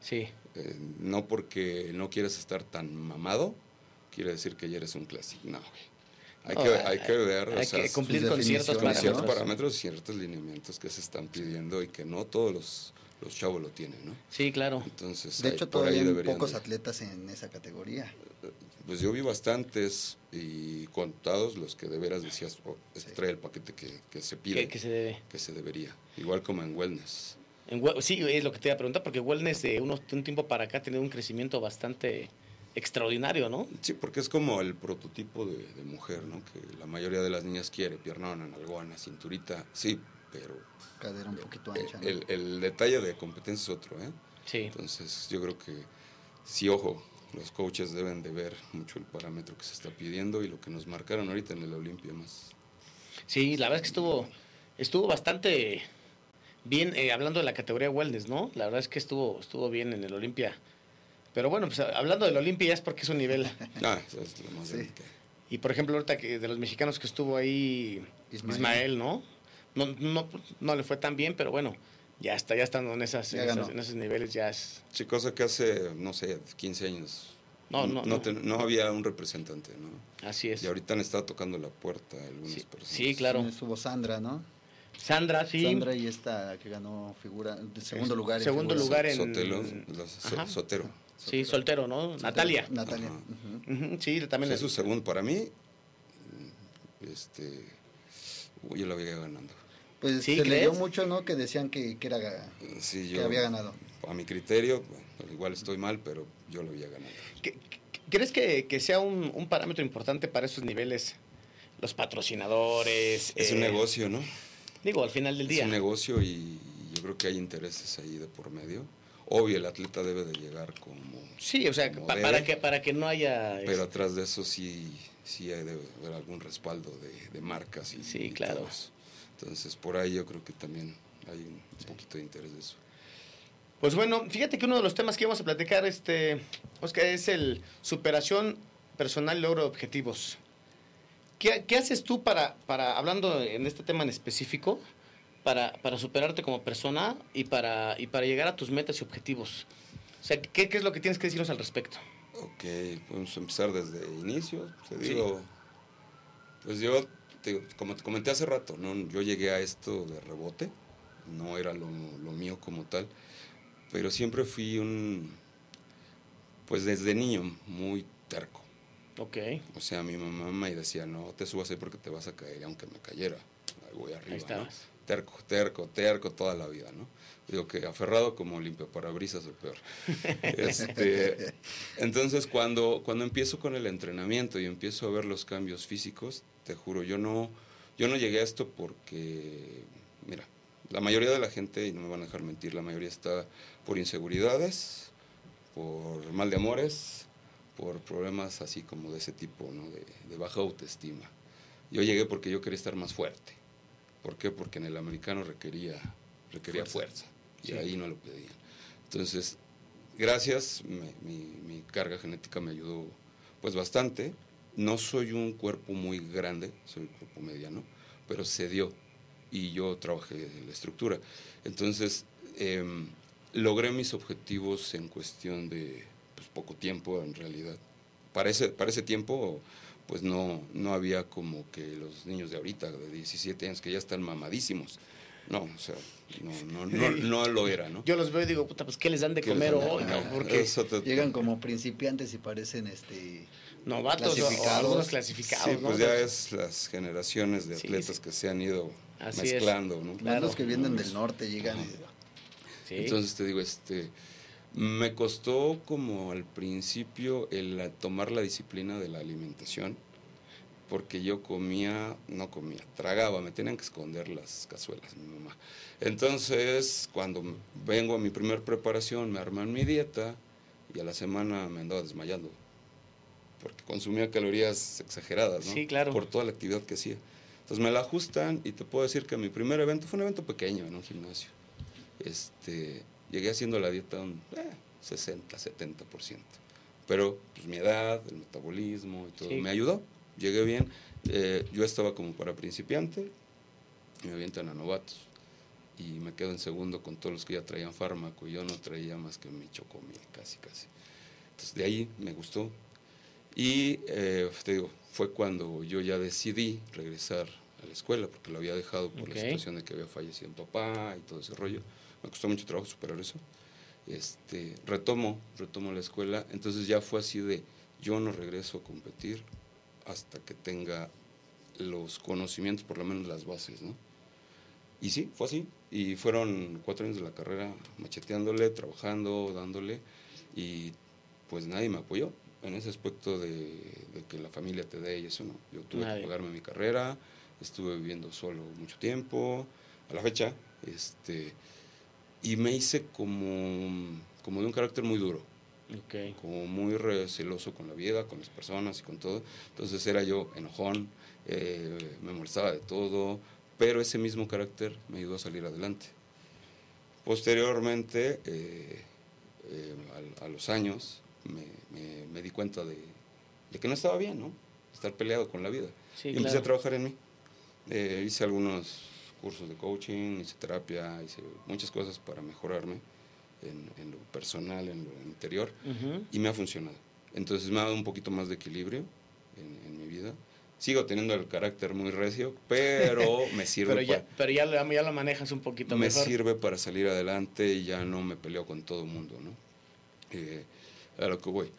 Sí. Eh, no porque no quieras estar tan mamado, quiere decir que ya eres un clásico. No, güey. Hay, No, que, hay que ver, o hay sea, que cumplir con ciertos parámetros. ciertos parámetros y ciertos lineamientos que se están pidiendo y que no todos los, los chavos lo tienen, ¿no? Sí, claro. Entonces, De hecho, por ahí todavía hay pocos de- atletas en esa categoría. Pues yo vi bastantes y contados los que de veras decías, oh, este Sí. trae el paquete que, que se pide, ¿Qué, qué se debe? que se debería. Igual como en wellness. En sí, es lo que te iba a preguntar, porque Wellness de unos, un tiempo para acá ha tenido un crecimiento bastante extraordinario, ¿no? Sí, porque es como el prototipo de, de mujer, ¿no? Que la mayoría de las niñas quiere, piernona, nalgona, cinturita, sí, pero Cadera un poquito ancha. ¿no? el, el detalle de competencia es otro, ¿eh? Sí. Entonces yo creo que sí, ojo, los coaches deben de ver mucho el parámetro que se está pidiendo y lo que nos marcaron ahorita en el Olimpia más. Sí, la verdad es que estuvo, estuvo bastante bien, eh, hablando de la categoría wellness, ¿no? La verdad es que estuvo, estuvo bien en el Olimpia. Pero bueno, pues hablando del Olimpia ya es porque es un nivel. [LAUGHS] Ah, eso es lo más Sí. Y por ejemplo, ahorita que de los mexicanos que estuvo ahí, Ismael, Ismael. ¿no? No, no, no le fue tan bien, pero bueno, ya está, ya estando en, esas, Ya en, esas- ganó. en esos niveles ya es... Sí, cosa que hace, no sé, 15 años No, no, no. te- no había un representante, ¿no? Así es. Y ahorita han estado tocando la puerta algunas Sí, personas. sí, claro. También Estuvo Sandra, ¿no? Sandra, sí. Sandra y esta que ganó figura, de segundo lugar. en Segundo figura. lugar en- Sotelo, so-. Sotero. Sí, soltero, ¿no? Natalia. Natalia. Sí, también Es es. su segundo para mí. Este, yo la veía ganando. Pues ¿Sí se crees? leyó mucho, ¿no? Que decían que, que era que había ganado. A mi criterio, bueno, igual estoy mal, pero yo lo veía ganando. ¿Qué- qué- ¿Crees que, que sea un, un parámetro importante para esos niveles? Los patrocinadores. Es eh, un negocio, ¿no? Digo, al final del Es día. un negocio y yo creo que hay intereses ahí de por medio. Obvio, el atleta debe de llegar como... Sí, o sea, pa- debe, para, que, para que no haya... Pero este, atrás de eso sí, sí hay de haber algún respaldo de, de marcas. Y, Sí, y claro. Entonces, por ahí yo creo que también hay un poquito de interés de eso. Pues bueno, fíjate que uno de los temas que íbamos a platicar, este, Oscar, es el superación personal, logro de objetivos. ¿Qué, qué haces tú para, para, hablando en este tema en específico, para, para superarte como persona y para, y para llegar a tus metas y objetivos? O sea, ¿qué, qué es lo que tienes que decirnos al respecto? Ok, podemos empezar desde inicio. Te digo, pues yo, digo, como te comenté hace rato, ¿no? yo llegué a esto de rebote, no era lo, lo mío como tal, pero siempre fui un, pues desde niño, muy terco. Ok, O sea, mi mamá me decía, no te subas ahí porque te vas a caer, aunque me cayera, ahí voy arriba. ahí ¿no? Terco, terco, terco toda la vida, ¿no? Digo que aferrado como limpio parabrisas o peor. [LAUGHS] Este, entonces, cuando, cuando empiezo con el entrenamiento y empiezo a ver los cambios físicos, te juro, yo no, yo no llegué a esto porque, mira, la mayoría de la gente, y no me van a dejar mentir, la mayoría está por inseguridades, por mal de amores, por problemas así como de ese tipo, ¿no? De, de baja autoestima. Yo llegué porque yo quería estar más fuerte. ¿Por qué? Porque en el americano requería, requería fuerza. y Sí. ahí no lo pedían. Entonces, gracias, me- mi, mi carga genética me ayudó pues bastante. No soy un cuerpo muy grande, soy un cuerpo mediano, pero se dio y yo trabajé en la estructura. Entonces, em, logré mis objetivos en cuestión de pues, poco tiempo en realidad. Para ese, para ese tiempo, pues no, no había como que los niños de ahorita, de 17 años, que ya están mamadísimos. No, o sea, no, no, no, no lo era, ¿no? Yo los veo y digo, puta, pues ¿qué les dan de ¿Qué les comer hoy? Porque te- Llegan como principiantes y parecen este novatos o- o, clasificados. algunos clasificados, Sí, ¿no? pues ya es las generaciones de Sí, atletas sí. que se han ido Así es. mezclando, ¿no? Claro. los que vienen del norte llegan y Sí. Entonces te digo, este, me costó como al principio el a- tomar la disciplina de la alimentación, porque yo comía, no comía, tragaba, me tenían que esconder las cazuelas, mi mamá. Entonces, cuando vengo a mi primer preparación, me arman mi dieta y a la semana me andaba desmayando, porque consumía calorías exageradas, ¿no? Sí, claro. Por toda la actividad que hacía. Entonces me la ajustan y te puedo decir que mi primer evento fue un evento pequeño en un gimnasio este, llegué haciendo la dieta un eh, 60, 70%. Pero pues, mi edad, el metabolismo y todo Sí. me ayudó. Llegué bien. Eh, yo estaba como para principiante y me avientan a novatos. Y me quedo en segundo con todos los que ya traían fármaco. y Yo no traía más que mi chocomil, casi, casi. Entonces de ahí me gustó. Y eh, te digo, fue cuando yo ya decidí regresar a la escuela, porque lo había dejado por Ok. la situación de que había fallecido mi papá y todo ese rollo. Me costó mucho trabajo superar eso. Este, retomo, retomo la escuela. Entonces ya fue así de, yo no regreso a competir hasta que tenga los conocimientos, por lo menos las bases, ¿no? Y sí, fue así. Y fueron cuatro años de la carrera macheteándole, trabajando, dándole. Y pues nadie me apoyó. en ese aspecto de, de que la familia te dé y eso no. Yo tuve Nadie. que pagarme mi carrera, estuve viviendo solo mucho tiempo, a la fecha, este, y me hice como, como de un carácter muy duro, Ok. como muy receloso con la vida, con las personas y con todo. Entonces era yo enojón, eh, me molestaba de todo, pero ese mismo carácter me ayudó a salir adelante. Posteriormente, eh, eh, al- a, los años, me, me- me di cuenta de, de que no estaba bien, ¿no? Estar peleado con la vida. Sí, y empecé claro. a trabajar en mí. Eh, hice algunos cursos de coaching, hice terapia, hice muchas cosas para mejorarme en, en lo personal, en lo interior, Ujú. y me ha funcionado. Entonces me ha dado un poquito más de equilibrio en, en mi vida. Sigo teniendo el carácter muy recio, pero [LAUGHS] me sirve, Pero ya, para, pero ya, lo- ya lo manejas un poquito me mejor. sirve para salir adelante y ya no me peleo con todo el mundo, ¿no? Eh, a lo que voy.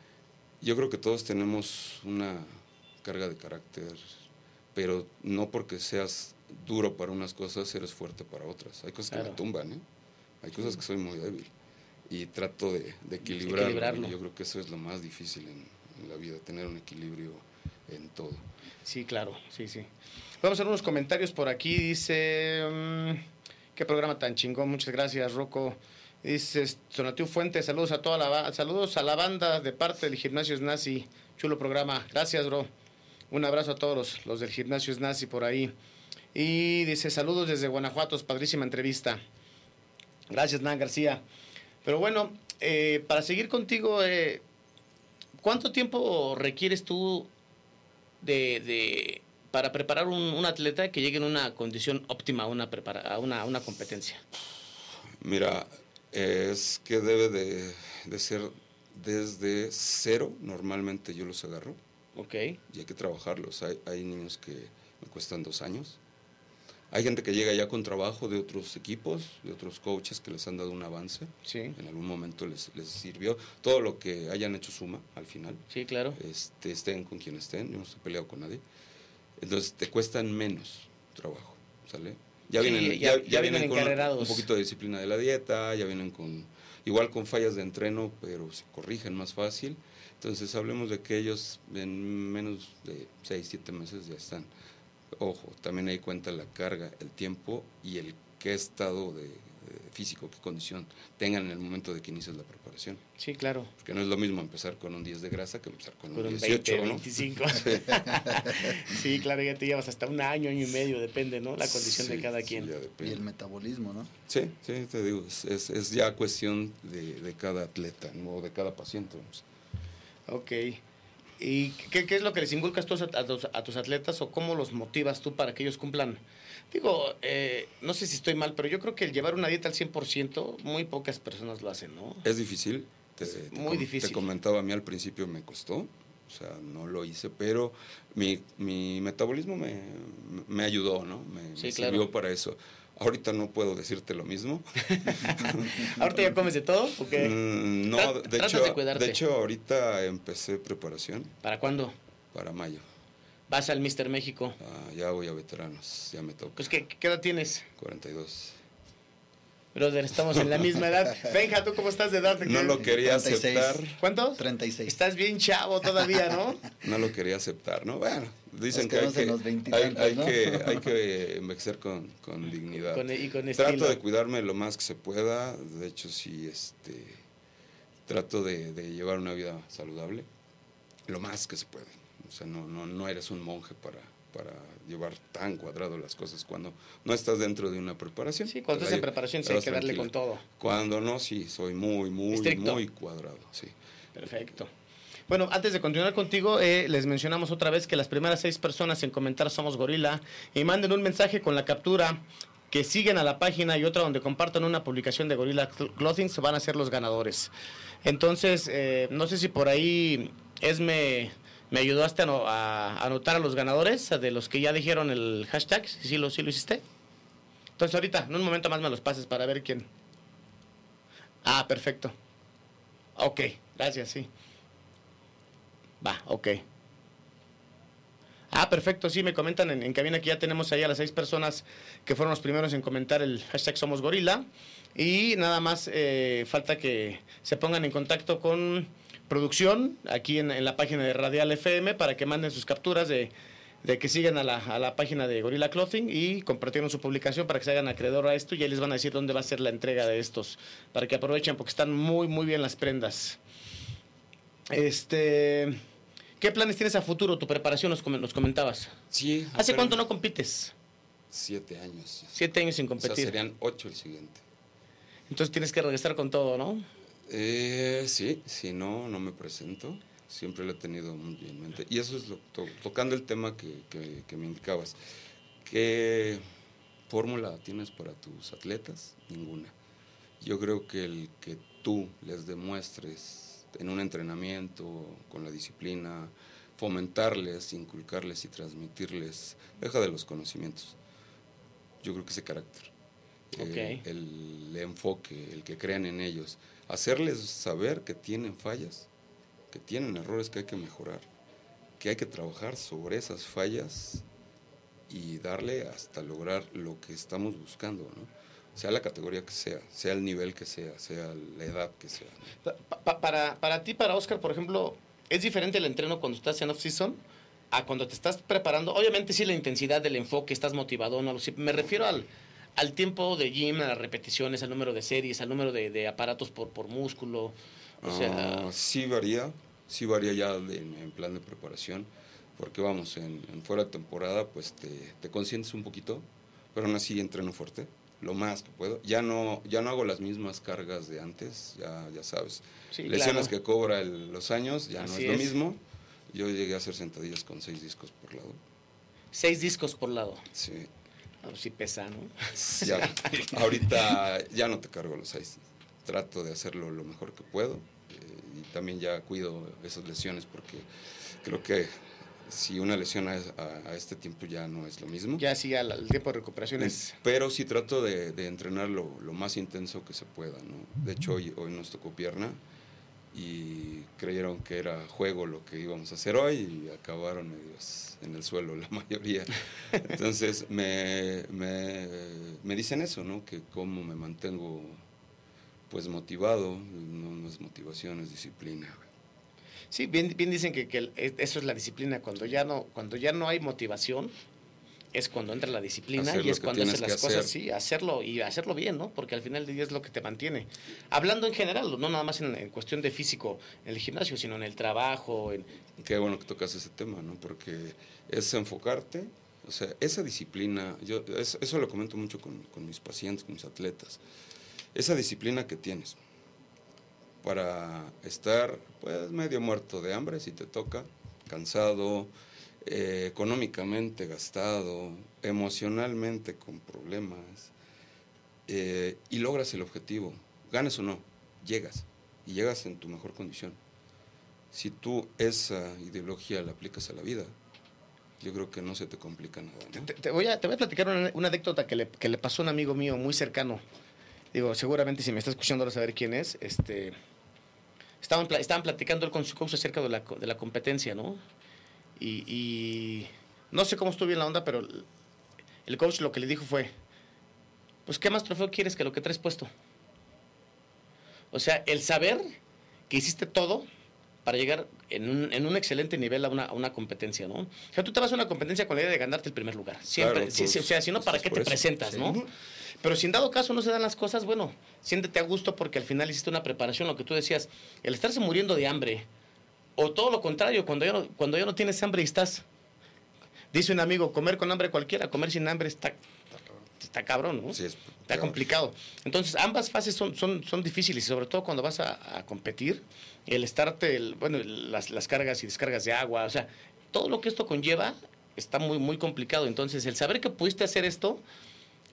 Yo creo que todos tenemos una carga de carácter, pero no porque seas duro para unas cosas, eres fuerte para otras. Hay cosas que me tumban, ¿eh? Hay cosas que soy muy débil. Y trato de, de equilibrarlo. Yo creo que eso es lo más difícil en, en la vida, tener un equilibrio en todo. Sí, claro, sí, sí. Vamos a hacer unos comentarios por aquí. Dice, mm, qué programa tan chingón. Muchas gracias, Rocco. Dice, Donatiu Fuentes, saludos a toda la saludos a la banda de parte del Gimnasio Nazi. Chulo programa. Gracias, bro. Un abrazo a todos los, los del Gimnasio Nazi por ahí. Y dice, saludos desde Guanajuato, padrísima entrevista. Gracias, Nan García. Pero bueno, eh, para seguir contigo, eh, ¿cuánto tiempo requieres tú de, de- para preparar un, un atleta que llegue en una condición óptima a una, prepara, a una, a una competencia? Mira, es que debe de, de ser desde cero, normalmente yo los agarro Ok, y hay que trabajarlos. Hay, hay niños que me cuestan dos años. Hay gente que llega ya con trabajo de otros equipos, de otros coaches que les han dado un avance. sí, En algún momento les, les sirvió. Todo lo que hayan hecho suma al final. sí, claro. Este, estén con quien estén. Yo no estoy peleado con nadie. Entonces te cuestan menos trabajo, ¿sale? Ya Sí, vienen, ya- ya, ya vienen vienen con un poquito de disciplina de la dieta, ya vienen con igual con fallas de entreno, pero se corrigen más fácil. Entonces hablemos de que ellos en menos de 6, 7 meses ya están. Ojo, también ahí cuenta la carga, el tiempo y el qué estado de, de físico, qué condición tengan en el momento de que inicias la preparación. Sí, claro. Porque no es lo mismo empezar con un 10 de grasa que empezar con un Con un 18, 20, ¿no? 25. [LAUGHS] sí, claro, ya te llevas hasta un año, año y medio, depende, ¿no? La condición de Sí, cada sí, quien. ya Y depende. el metabolismo, ¿no? Sí, sí, te digo, es, es, es ya cuestión de, de cada atleta, ¿no? de cada paciente. vamos. Ok. ¿Y qué, qué es lo que les inculcas tú a, a tus, a tus atletas o cómo los motivas tú para que ellos cumplan? Digo, eh, no sé si estoy mal, pero yo creo que el llevar una dieta al 100%, muy pocas personas lo hacen, ¿no? Es difícil. Te, Es te muy difícil. Te comentaba, a mí al principio me costó, o sea, no lo hice, pero mi, mi metabolismo me, me ayudó, ¿no? Me, Sí, me claro. sirvió para eso. Ahorita no puedo decirte lo mismo. [LAUGHS] ¿Ahorita ya comes de todo? ¿O qué? Mm, no, de hecho, de hecho, ahorita empecé preparación ¿Para cuándo? para mayo. Vas al Mister México. Ah, ya voy a veteranos, ya me toca. Pues, ¿qué, qué edad tienes? 42. Brother, estamos en la misma edad. [LAUGHS] Benja, ¿tú cómo estás de edad? No lo quería 36. aceptar. ¿Cuántos? 36. Estás bien chavo todavía, ¿no? [LAUGHS] No lo quería aceptar, ¿no? Bueno, dicen que hay que, los hay, veintitantos, hay ¿no? que [LAUGHS] hay que envejecer con, con dignidad. Con- y con trato estilo. de cuidarme lo más que se pueda. De hecho, sí, este, trato de, de llevar una vida saludable lo más que se puede. O sea, no, no, no eres un monje para, para llevar tan cuadrado las cosas cuando no estás dentro de una preparación. Sí, cuando estás en preparación sí hay que darle tranquila. con todo. Cuando no, sí, soy muy, muy, Estricto. muy cuadrado, sí. Perfecto. Bueno, antes de continuar contigo, eh, les mencionamos otra vez que las primeras seis personas en comentar somos gorila y manden un mensaje con la captura que siguen a la página y otra donde compartan una publicación de Gorilla Cl- Clothing se van a ser los ganadores. Entonces, eh, no sé si por ahí Esme me ayudaste a, no- a anotar a los ganadores, de los que ya dijeron el hashtag, si sí lo, sí lo hiciste. Entonces ahorita, en un momento más me los pases para ver quién. Ah, perfecto. Ok, gracias, sí. Va, ok. Ah, perfecto, sí, me comentan en, en cabina que ya tenemos ahí a las seis personas que fueron los primeros en comentar el hashtag Somos Gorila. Y nada más eh, falta que se pongan en contacto con producción aquí en, en la página de Radial FM para que manden sus capturas de, de que sigan a la, a la página de Gorilla Clothing y compartieron su publicación para que se hagan acreedor a esto y ahí les van a decir dónde va a ser la entrega de estos para que aprovechen porque están muy muy bien las prendas. Este, ¿qué planes tienes a futuro? Tu preparación nos, comen- nos comentabas. Sí. ¿Hace cuánto no compites? Siete años. Siete años sin O sea, competir. serían ocho el siguiente. Entonces tienes que regresar con todo, ¿no? Eh, sí, si no, no me presento. Siempre lo he tenido muy en mente. Y eso es lo, to- tocando el tema que, que- que me indicabas. ¿Qué fórmula tienes para tus atletas? Ninguna. Yo creo que el que tú les demuestres en un entrenamiento, con la disciplina, fomentarles, inculcarles y transmitirles, deja de los conocimientos. Yo creo que ese carácter. el enfoque, el que crean en ellos, hacerles saber que tienen fallas, que tienen errores que hay que mejorar, que hay que trabajar sobre esas fallas y darle hasta lograr lo que estamos buscando, ¿no? Sea la categoría que sea, sea el nivel que sea, sea la edad que sea. ¿no? Pa- pa- para, para ti, para Oscar, por ejemplo, ¿es diferente el entreno cuando estás en off-season a cuando te estás preparando? Obviamente sí la intensidad del enfoque, estás motivado, no lo sé. Me refiero al, al tiempo de gym, a las repeticiones, al número de series, al número de, de aparatos por, por músculo. O sea, Ah, sí varía, sí varía ya de- en plan de preparación, porque vamos, en, en fuera de temporada pues te, te consientes un poquito, pero aún así entreno fuerte, lo más que puedo. Ya no, ya no hago las mismas cargas de antes, ya, ya sabes. Sí, Lesiones claro. que cobra el- los años, ya no Así es lo es. mismo. Yo llegué a hacer sentadillas con seis discos por lado. seis discos por lado. Sí. Ah, sí pesa, ¿no? Ya, ahorita ya no te cargo los seis. Trato de hacerlo lo mejor que puedo. eh, y también ya cuido esas lesiones porque creo que si una lesión a, a- a este tiempo ya no es lo mismo. Ya sí, al, al tiempo de recuperación es... Pero sí trato de, de entrenar lo, lo más intenso que se pueda. ¿no? De hecho, hoy, hoy nos tocó pierna y creyeron que era juego lo que íbamos a hacer hoy y acabaron en el suelo la [LAUGHS] mayoría. Entonces me, me, me dicen eso, ¿no? Que cómo me mantengo pues motivado, no, es motivación, es disciplina. Sí, bien, bien dicen que, que e- eso es la disciplina. Cuando ya no, cuando ya no hay motivación, es cuando entra la disciplina Hacer y es cuando haces las cosas, sí, hacerlo y hacerlo bien, ¿no? Porque al final del día es lo que te mantiene. Hablando en general, no nada más en, en cuestión de físico en el gimnasio, sino en el trabajo, en, Qué bueno que tocas ese tema, ¿no? Porque es enfocarte, o sea, esa disciplina, yo es- eso lo comento mucho con, con mis pacientes, con mis atletas, esa disciplina que tienes para estar pues medio muerto de hambre si te toca, cansado, eh, económicamente gastado, emocionalmente con problemas, eh, y logras el objetivo, ganes o no, llegas, y llegas en tu mejor condición. Si tú esa ideología la aplicas a la vida, yo creo que no se te complica nada. ¿no? Te, te voy, a, te voy a platicar una, una anécdota que le, que le pasó a un amigo mío muy cercano. Digo, seguramente si me está escuchando ahora saber quién es. Este, estaban, estaban platicando él con su coach acerca de la, de la competencia, ¿no? Y, y no sé cómo estuvo bien la onda, pero el- coach lo que le dijo fue, pues, ¿qué más trofeo quieres que lo que traes puesto? O sea, el saber que hiciste todo para llegar en un, en un excelente nivel a una, a una competencia, ¿no? O sea, tú te vas a una competencia con la idea de ganarte el primer lugar. Siempre, Claro, sí, pues, o sea, si no, ¿para qué te eso. presentas, Sí. no? Pero si en dado caso no se dan las cosas, bueno, siéntete a gusto porque al final hiciste una preparación, lo que tú decías, el estarse muriendo de hambre, o todo lo contrario, cuando ya no, cuando ya no tienes hambre y estás, dice un amigo, comer con hambre cualquiera, comer sin hambre está, está cabrón, ¿no? Sí, es Está complicado. Entonces, ambas fases son, son, son difíciles y sobre todo cuando vas a, a competir, el estarte, el- bueno, las, las cargas y descargas de agua, o sea, todo lo que esto conlleva está muy, muy complicado. Entonces, el saber que pudiste hacer esto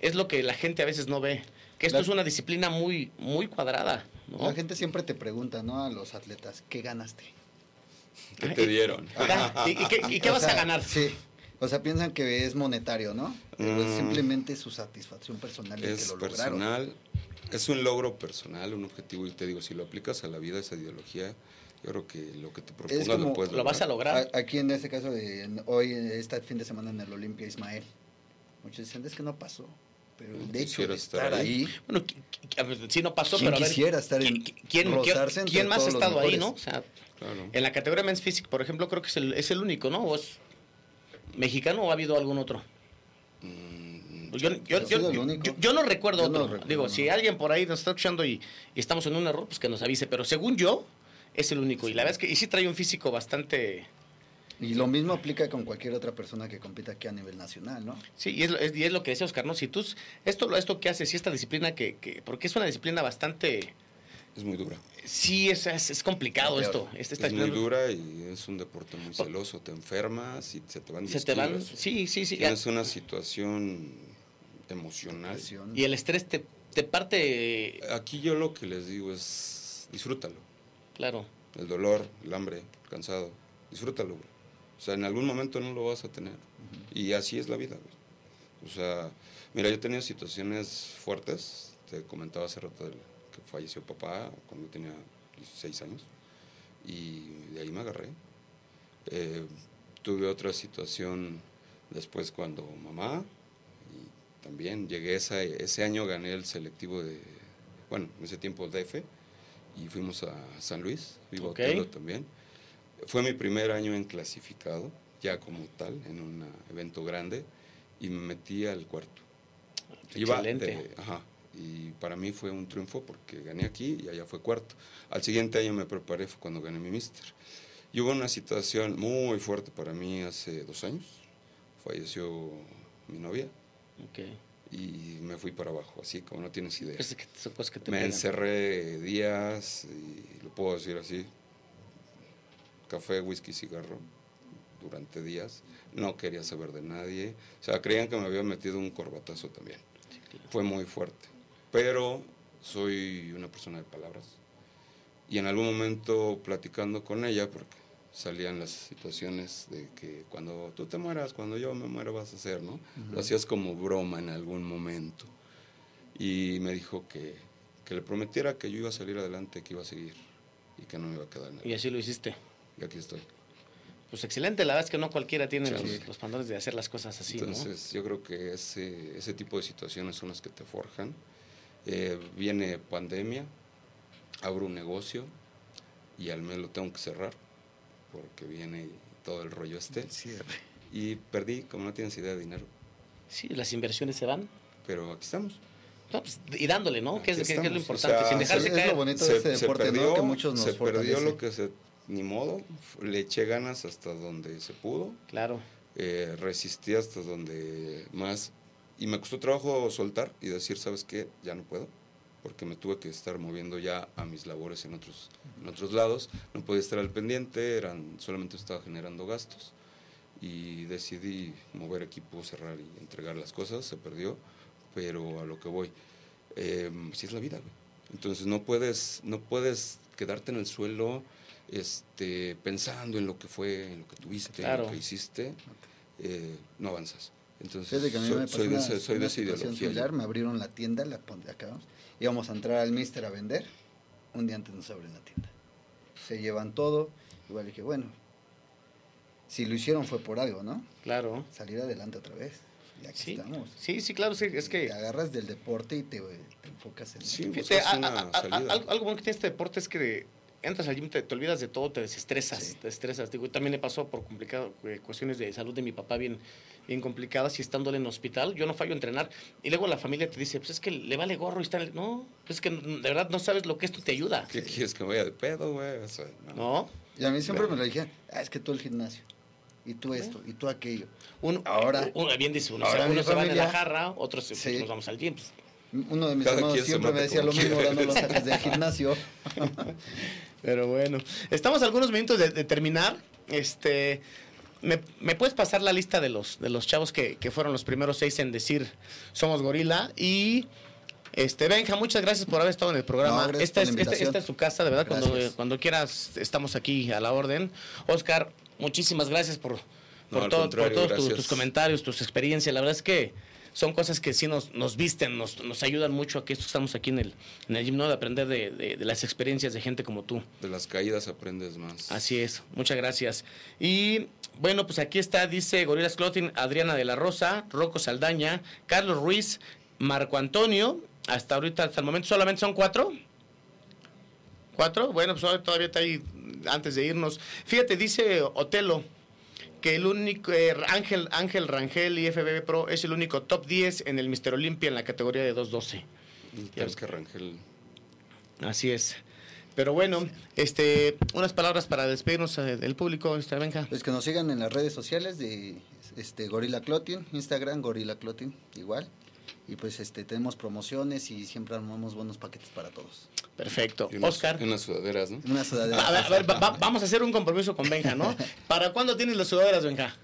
es lo que la gente a veces no ve. Que esto La- es una disciplina muy, muy cuadrada. ¿no? La gente siempre te pregunta, ¿no? A los atletas, ¿qué ganaste? ¿Qué te dieron? ¿Y, y qué, y qué O vas sea, a ganar? Sí. O sea, piensan que es monetario, ¿no? Es Mm. simplemente su satisfacción personal de que es lo lograron. personal, es un logro personal, un objetivo, y te digo, si lo aplicas a la vida, esa ideología, yo creo que lo que te propongas como- lo puedes Lo vas a lograr. A- Aquí en este caso de en- hoy, este fin de semana en el Olimpia Ismael. Muchos dicen, es que no pasó. Pero el hecho de estar estar ahí. ahí, Bueno, sí no pasó, ¿Quién pero a ver, quisiera estar en- ¿quién, más ha estado ahí, no? O sea, Claro. en la categoría Men's Physique, por ejemplo, creo que es el, es el único, ¿no? ¿O es mexicano o ha habido algún otro? Mm, Yo, yo, ¿Ha yo, yo- único? yo- yo no recuerdo Yo no otro. recuerdo, Digo, no. si alguien por ahí nos está escuchando y, y estamos en un error, pues que nos avise. Pero según yo, es el único. Y la verdad es que y sí trae un físico bastante... y lo mismo aplica con cualquier otra persona que compita aquí a nivel nacional, ¿no? Sí, y es, lo- es- y es lo que decía Oscar, ¿no? Si tú, esto, esto que haces y esta disciplina que, que... Porque es una disciplina bastante... Es muy dura. Sí, es, es, es complicado esto. Este, esta Es muy dura y es un deporte muy celoso. Te enfermas y se te van Se 10 te van... Sí, sí, sí. Tienes una situación emocional. Y el estrés te, te parte... Aquí yo lo que les digo es disfrútalo. Claro. El dolor, el hambre, el cansado. Disfrútalo, güey. O sea, en algún momento no lo vas a tener. Y así es la vida, güey. O sea, mira, yo he tenido situaciones fuertes. Te comentaba hace rato del- que falleció papá cuando tenía 16 años. Y de ahí me agarré. Eh, tuve otra situación después cuando mamá. Y también llegué esa, ese año, gané el selectivo de, bueno, en ese tiempo DF. Y fuimos a San Luis, vivo Ok. Otelo también. Fue mi primer año en clasificado, ya como tal, en un evento grande. Y me metí al cuarto. Iba Excelente. de- ajá, y para mí fue un triunfo porque gané aquí y allá fue cuarto. Al siguiente año me preparé, fue cuando gané mi mister. Y hubo una situación muy fuerte para mí hace dos años. Falleció mi novia Ok. y me fui para abajo, así como no tienes idea. Es que son cosas que te Me pegan. encerré días, y lo puedo decir así, café, whisky, cigarro, durante días. No quería saber de nadie. O sea, creían que me había metido un corbatazo también. Fue muy fuerte. Pero soy una persona de palabras. Y en algún momento platicando con ella, porque salían las situaciones de que cuando tú te mueras, cuando yo me muera vas a hacer, ¿no? Lo hacías como broma en algún momento. Y me dijo que, que le prometiera que yo iba a salir adelante, que iba a seguir y que no me iba a quedar nada. Y así lo hiciste. Y aquí estoy. Pues excelente, la verdad es que no cualquiera tiene Sí. los, los pantalones de hacer las cosas así, ¿no? Entonces, yo creo que ese, ese tipo de situaciones son las que te forjan. Eh, viene pandemia, abro un negocio y al mes lo tengo que cerrar porque viene todo el rollo este. Cierre. Y perdí, como no tienes idea, de dinero. Sí, las inversiones se van. Pero aquí estamos. No, pues, y dándole, ¿no? Que es, que- es lo importante, O sea, sin dejarse es caer. lo bonito de este deporte, ¿no? Que muchos nos se perdió lo que se... Ni modo, le eché ganas hasta donde se pudo. Claro. eh, resistí hasta donde más y me costó trabajo soltar y decir sabes qué ya no puedo porque me tuve que estar moviendo ya a mis labores en otros en otros lados no podía estar al pendiente eran solamente estaba generando gastos y decidí mover equipo cerrar y entregar las cosas se perdió pero a lo que voy eh, sí es la vida güey. entonces no puedes no puedes quedarte en el suelo este pensando en lo que fue en lo que tuviste en lo que hiciste eh, no avanzas. Entonces, Fíjate que a mí soy, me pasó soy de, una, ese- soy de una esa situación ideología. similar, yo. me abrieron la tienda, la acabamos, íbamos a entrar al Mister a vender, un día antes nos abren la tienda. Se llevan todo, igual dije, bueno, si lo hicieron fue por algo, ¿no? Claro. Salir adelante otra vez. Y aquí Sí. estamos. Sí, sí, claro, sí, es que Te agarras del deporte y te, te enfocas en Sí, eso. pues, Fíjate, a- una a- a- salida. algo, algo bueno que tiene este deporte es que entras al gym, te, te olvidas de todo, te desestresas, Sí. te estresas. Digo, también me pasó por complicado, eh, cuestiones de salud de mi papá bien, bien complicadas y estándole en hospital, yo no fallo a entrenar. Y luego la familia te dice, pues es que le vale gorro y está... en el-". No, es que de verdad no sabes lo que esto te ayuda. ¿Qué quieres que vaya de pedo, güey? O sea, no. ¿No? Y a mí siempre me lo dijeron, ah, es que tú el gimnasio, y tú esto, y tú aquello. Uno, Ahora- uno- bien dice, uno, ahora se, mi uno se va de la jarra, otros pues, Sí. nos vamos al gym. pues, Uno de mis Cada hermanos siempre me decía lo mismo, ahora no lo [LAUGHS] sacas del gimnasio. [LAUGHS] Pero bueno, estamos a algunos minutos de, de terminar. Este, ¿me, me puedes pasar la lista de los, de los chavos que, que fueron los primeros seis en decir somos gorila? Y este, Benja, muchas gracias por haber estado en el programa. No, esta, es, la esta- es su casa, de verdad. Cuando, Gracias. cuando quieras, estamos aquí a la orden. Oscar, muchísimas gracias por, por, No, al todo- por contrario, todos tus comentarios, tus experiencias. La verdad es que son cosas que sí nos, nos visten, nos, nos ayudan mucho a que esto estamos aquí en el, en el gym, ¿no? De aprender de, de- de las experiencias de gente como tú. De las caídas aprendes más. Así es, muchas gracias. Y bueno, pues aquí está, dice Gorilas Clothing, Adriana de la Rosa, Rocco Saldaña, Carlos Ruiz, Marco Antonio, hasta ahorita, hasta el momento solamente son cuatro. ¿Cuatro? Bueno, pues todavía está ahí antes de irnos. Fíjate, dice Otelo que el único eh, Ángel Ángel Rangel y FBB Pro es el único top 10 en el Mister Olimpia en la categoría de 212. Es que Rangel. Así es. Pero bueno, este, unas palabras para despedirnos eh, del público, este, Benja. Pues que nos sigan en las redes sociales de este Gorilla Clothing, Instagram Gorilla Clothing, igual. Y pues este tenemos promociones y siempre armamos buenos paquetes para todos. Perfecto. Y unas- Oscar. y Unas sudaderas, ¿no? [LAUGHS] Una sudadera. A ver, a ver, va- va- vamos a hacer un compromiso con Benja, ¿no? [LAUGHS] ¿Para cuándo tienes las sudaderas, Benja?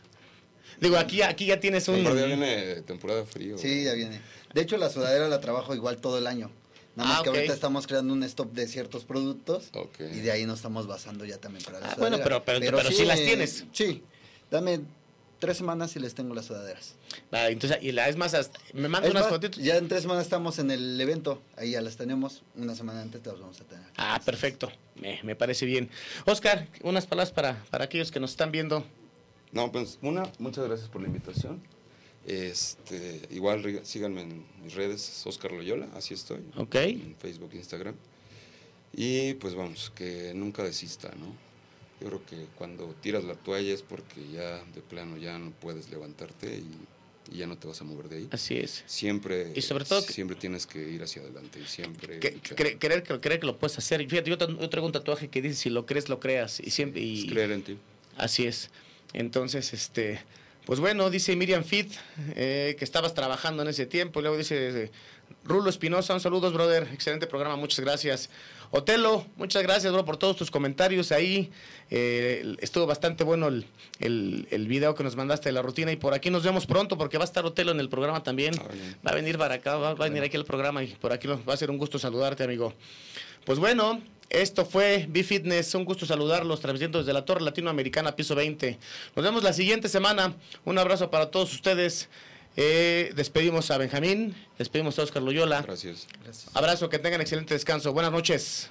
Digo, aquí, aquí ya tienes un... Ya viene temporada frío. Sí, ya viene. De hecho, la sudadera la trabajo igual todo el año. Nada más Ah, que ahorita estamos creando un stop de ciertos productos Ok. y de ahí nos estamos basando ya también para la Ah, sudadera. bueno, pero- pero- pero sí las eh, tienes. Sí, dame tres semanas y les tengo las sudaderas. Va, entonces, y la es más, hasta- me manda Es unas más, fotitos. Ya en tres semanas estamos en el evento, ahí ya las tenemos. Una semana antes te las vamos a tener. Ah, perfecto. Me, me parece bien. Oscar, unas palabras para, para aquellos que nos están viendo. No, pues una, muchas gracias por la invitación. Este, igual síganme en mis redes, Oscar Loyola, así estoy. Ok. En Facebook, Instagram. Y pues vamos, que nunca desista, ¿no? Yo creo que cuando tiras la toalla es porque ya de plano ya no puedes levantarte y, y ya no te vas a mover de ahí. Así es. Siempre, Y sobre todo siempre tienes que ir hacia adelante y siempre Que, creer, que, creer que lo puedes hacer. Fíjate, yo, yo traigo un tatuaje que dice, si lo crees, lo creas. Y siempre... Y, Es creer en ti. Así es. Entonces, este, pues bueno, dice Miriam Fit eh, que estabas trabajando en ese tiempo. Y luego dice eh, Rulo Espinosa, un saludos, brother. Excelente programa, muchas gracias. Otelo, muchas gracias, bro, por todos tus comentarios ahí. Eh, estuvo bastante bueno el, el, el video que nos mandaste de la rutina. Y por aquí nos vemos pronto porque va a estar Otelo en el programa también. Ah. Va a venir para acá, va, va a venir aquí al programa y por aquí va a ser un gusto saludarte, amigo. Pues bueno, esto fue B-Fitness. Un gusto saludarlos, transmitiendo desde la Torre Latinoamericana, piso 20. Nos vemos la siguiente semana. Un abrazo para todos ustedes. Eh, despedimos a Benjamín, despedimos a Oscar Loyola. Gracias. Gracias. Abrazo, que tengan excelente descanso. Buenas noches.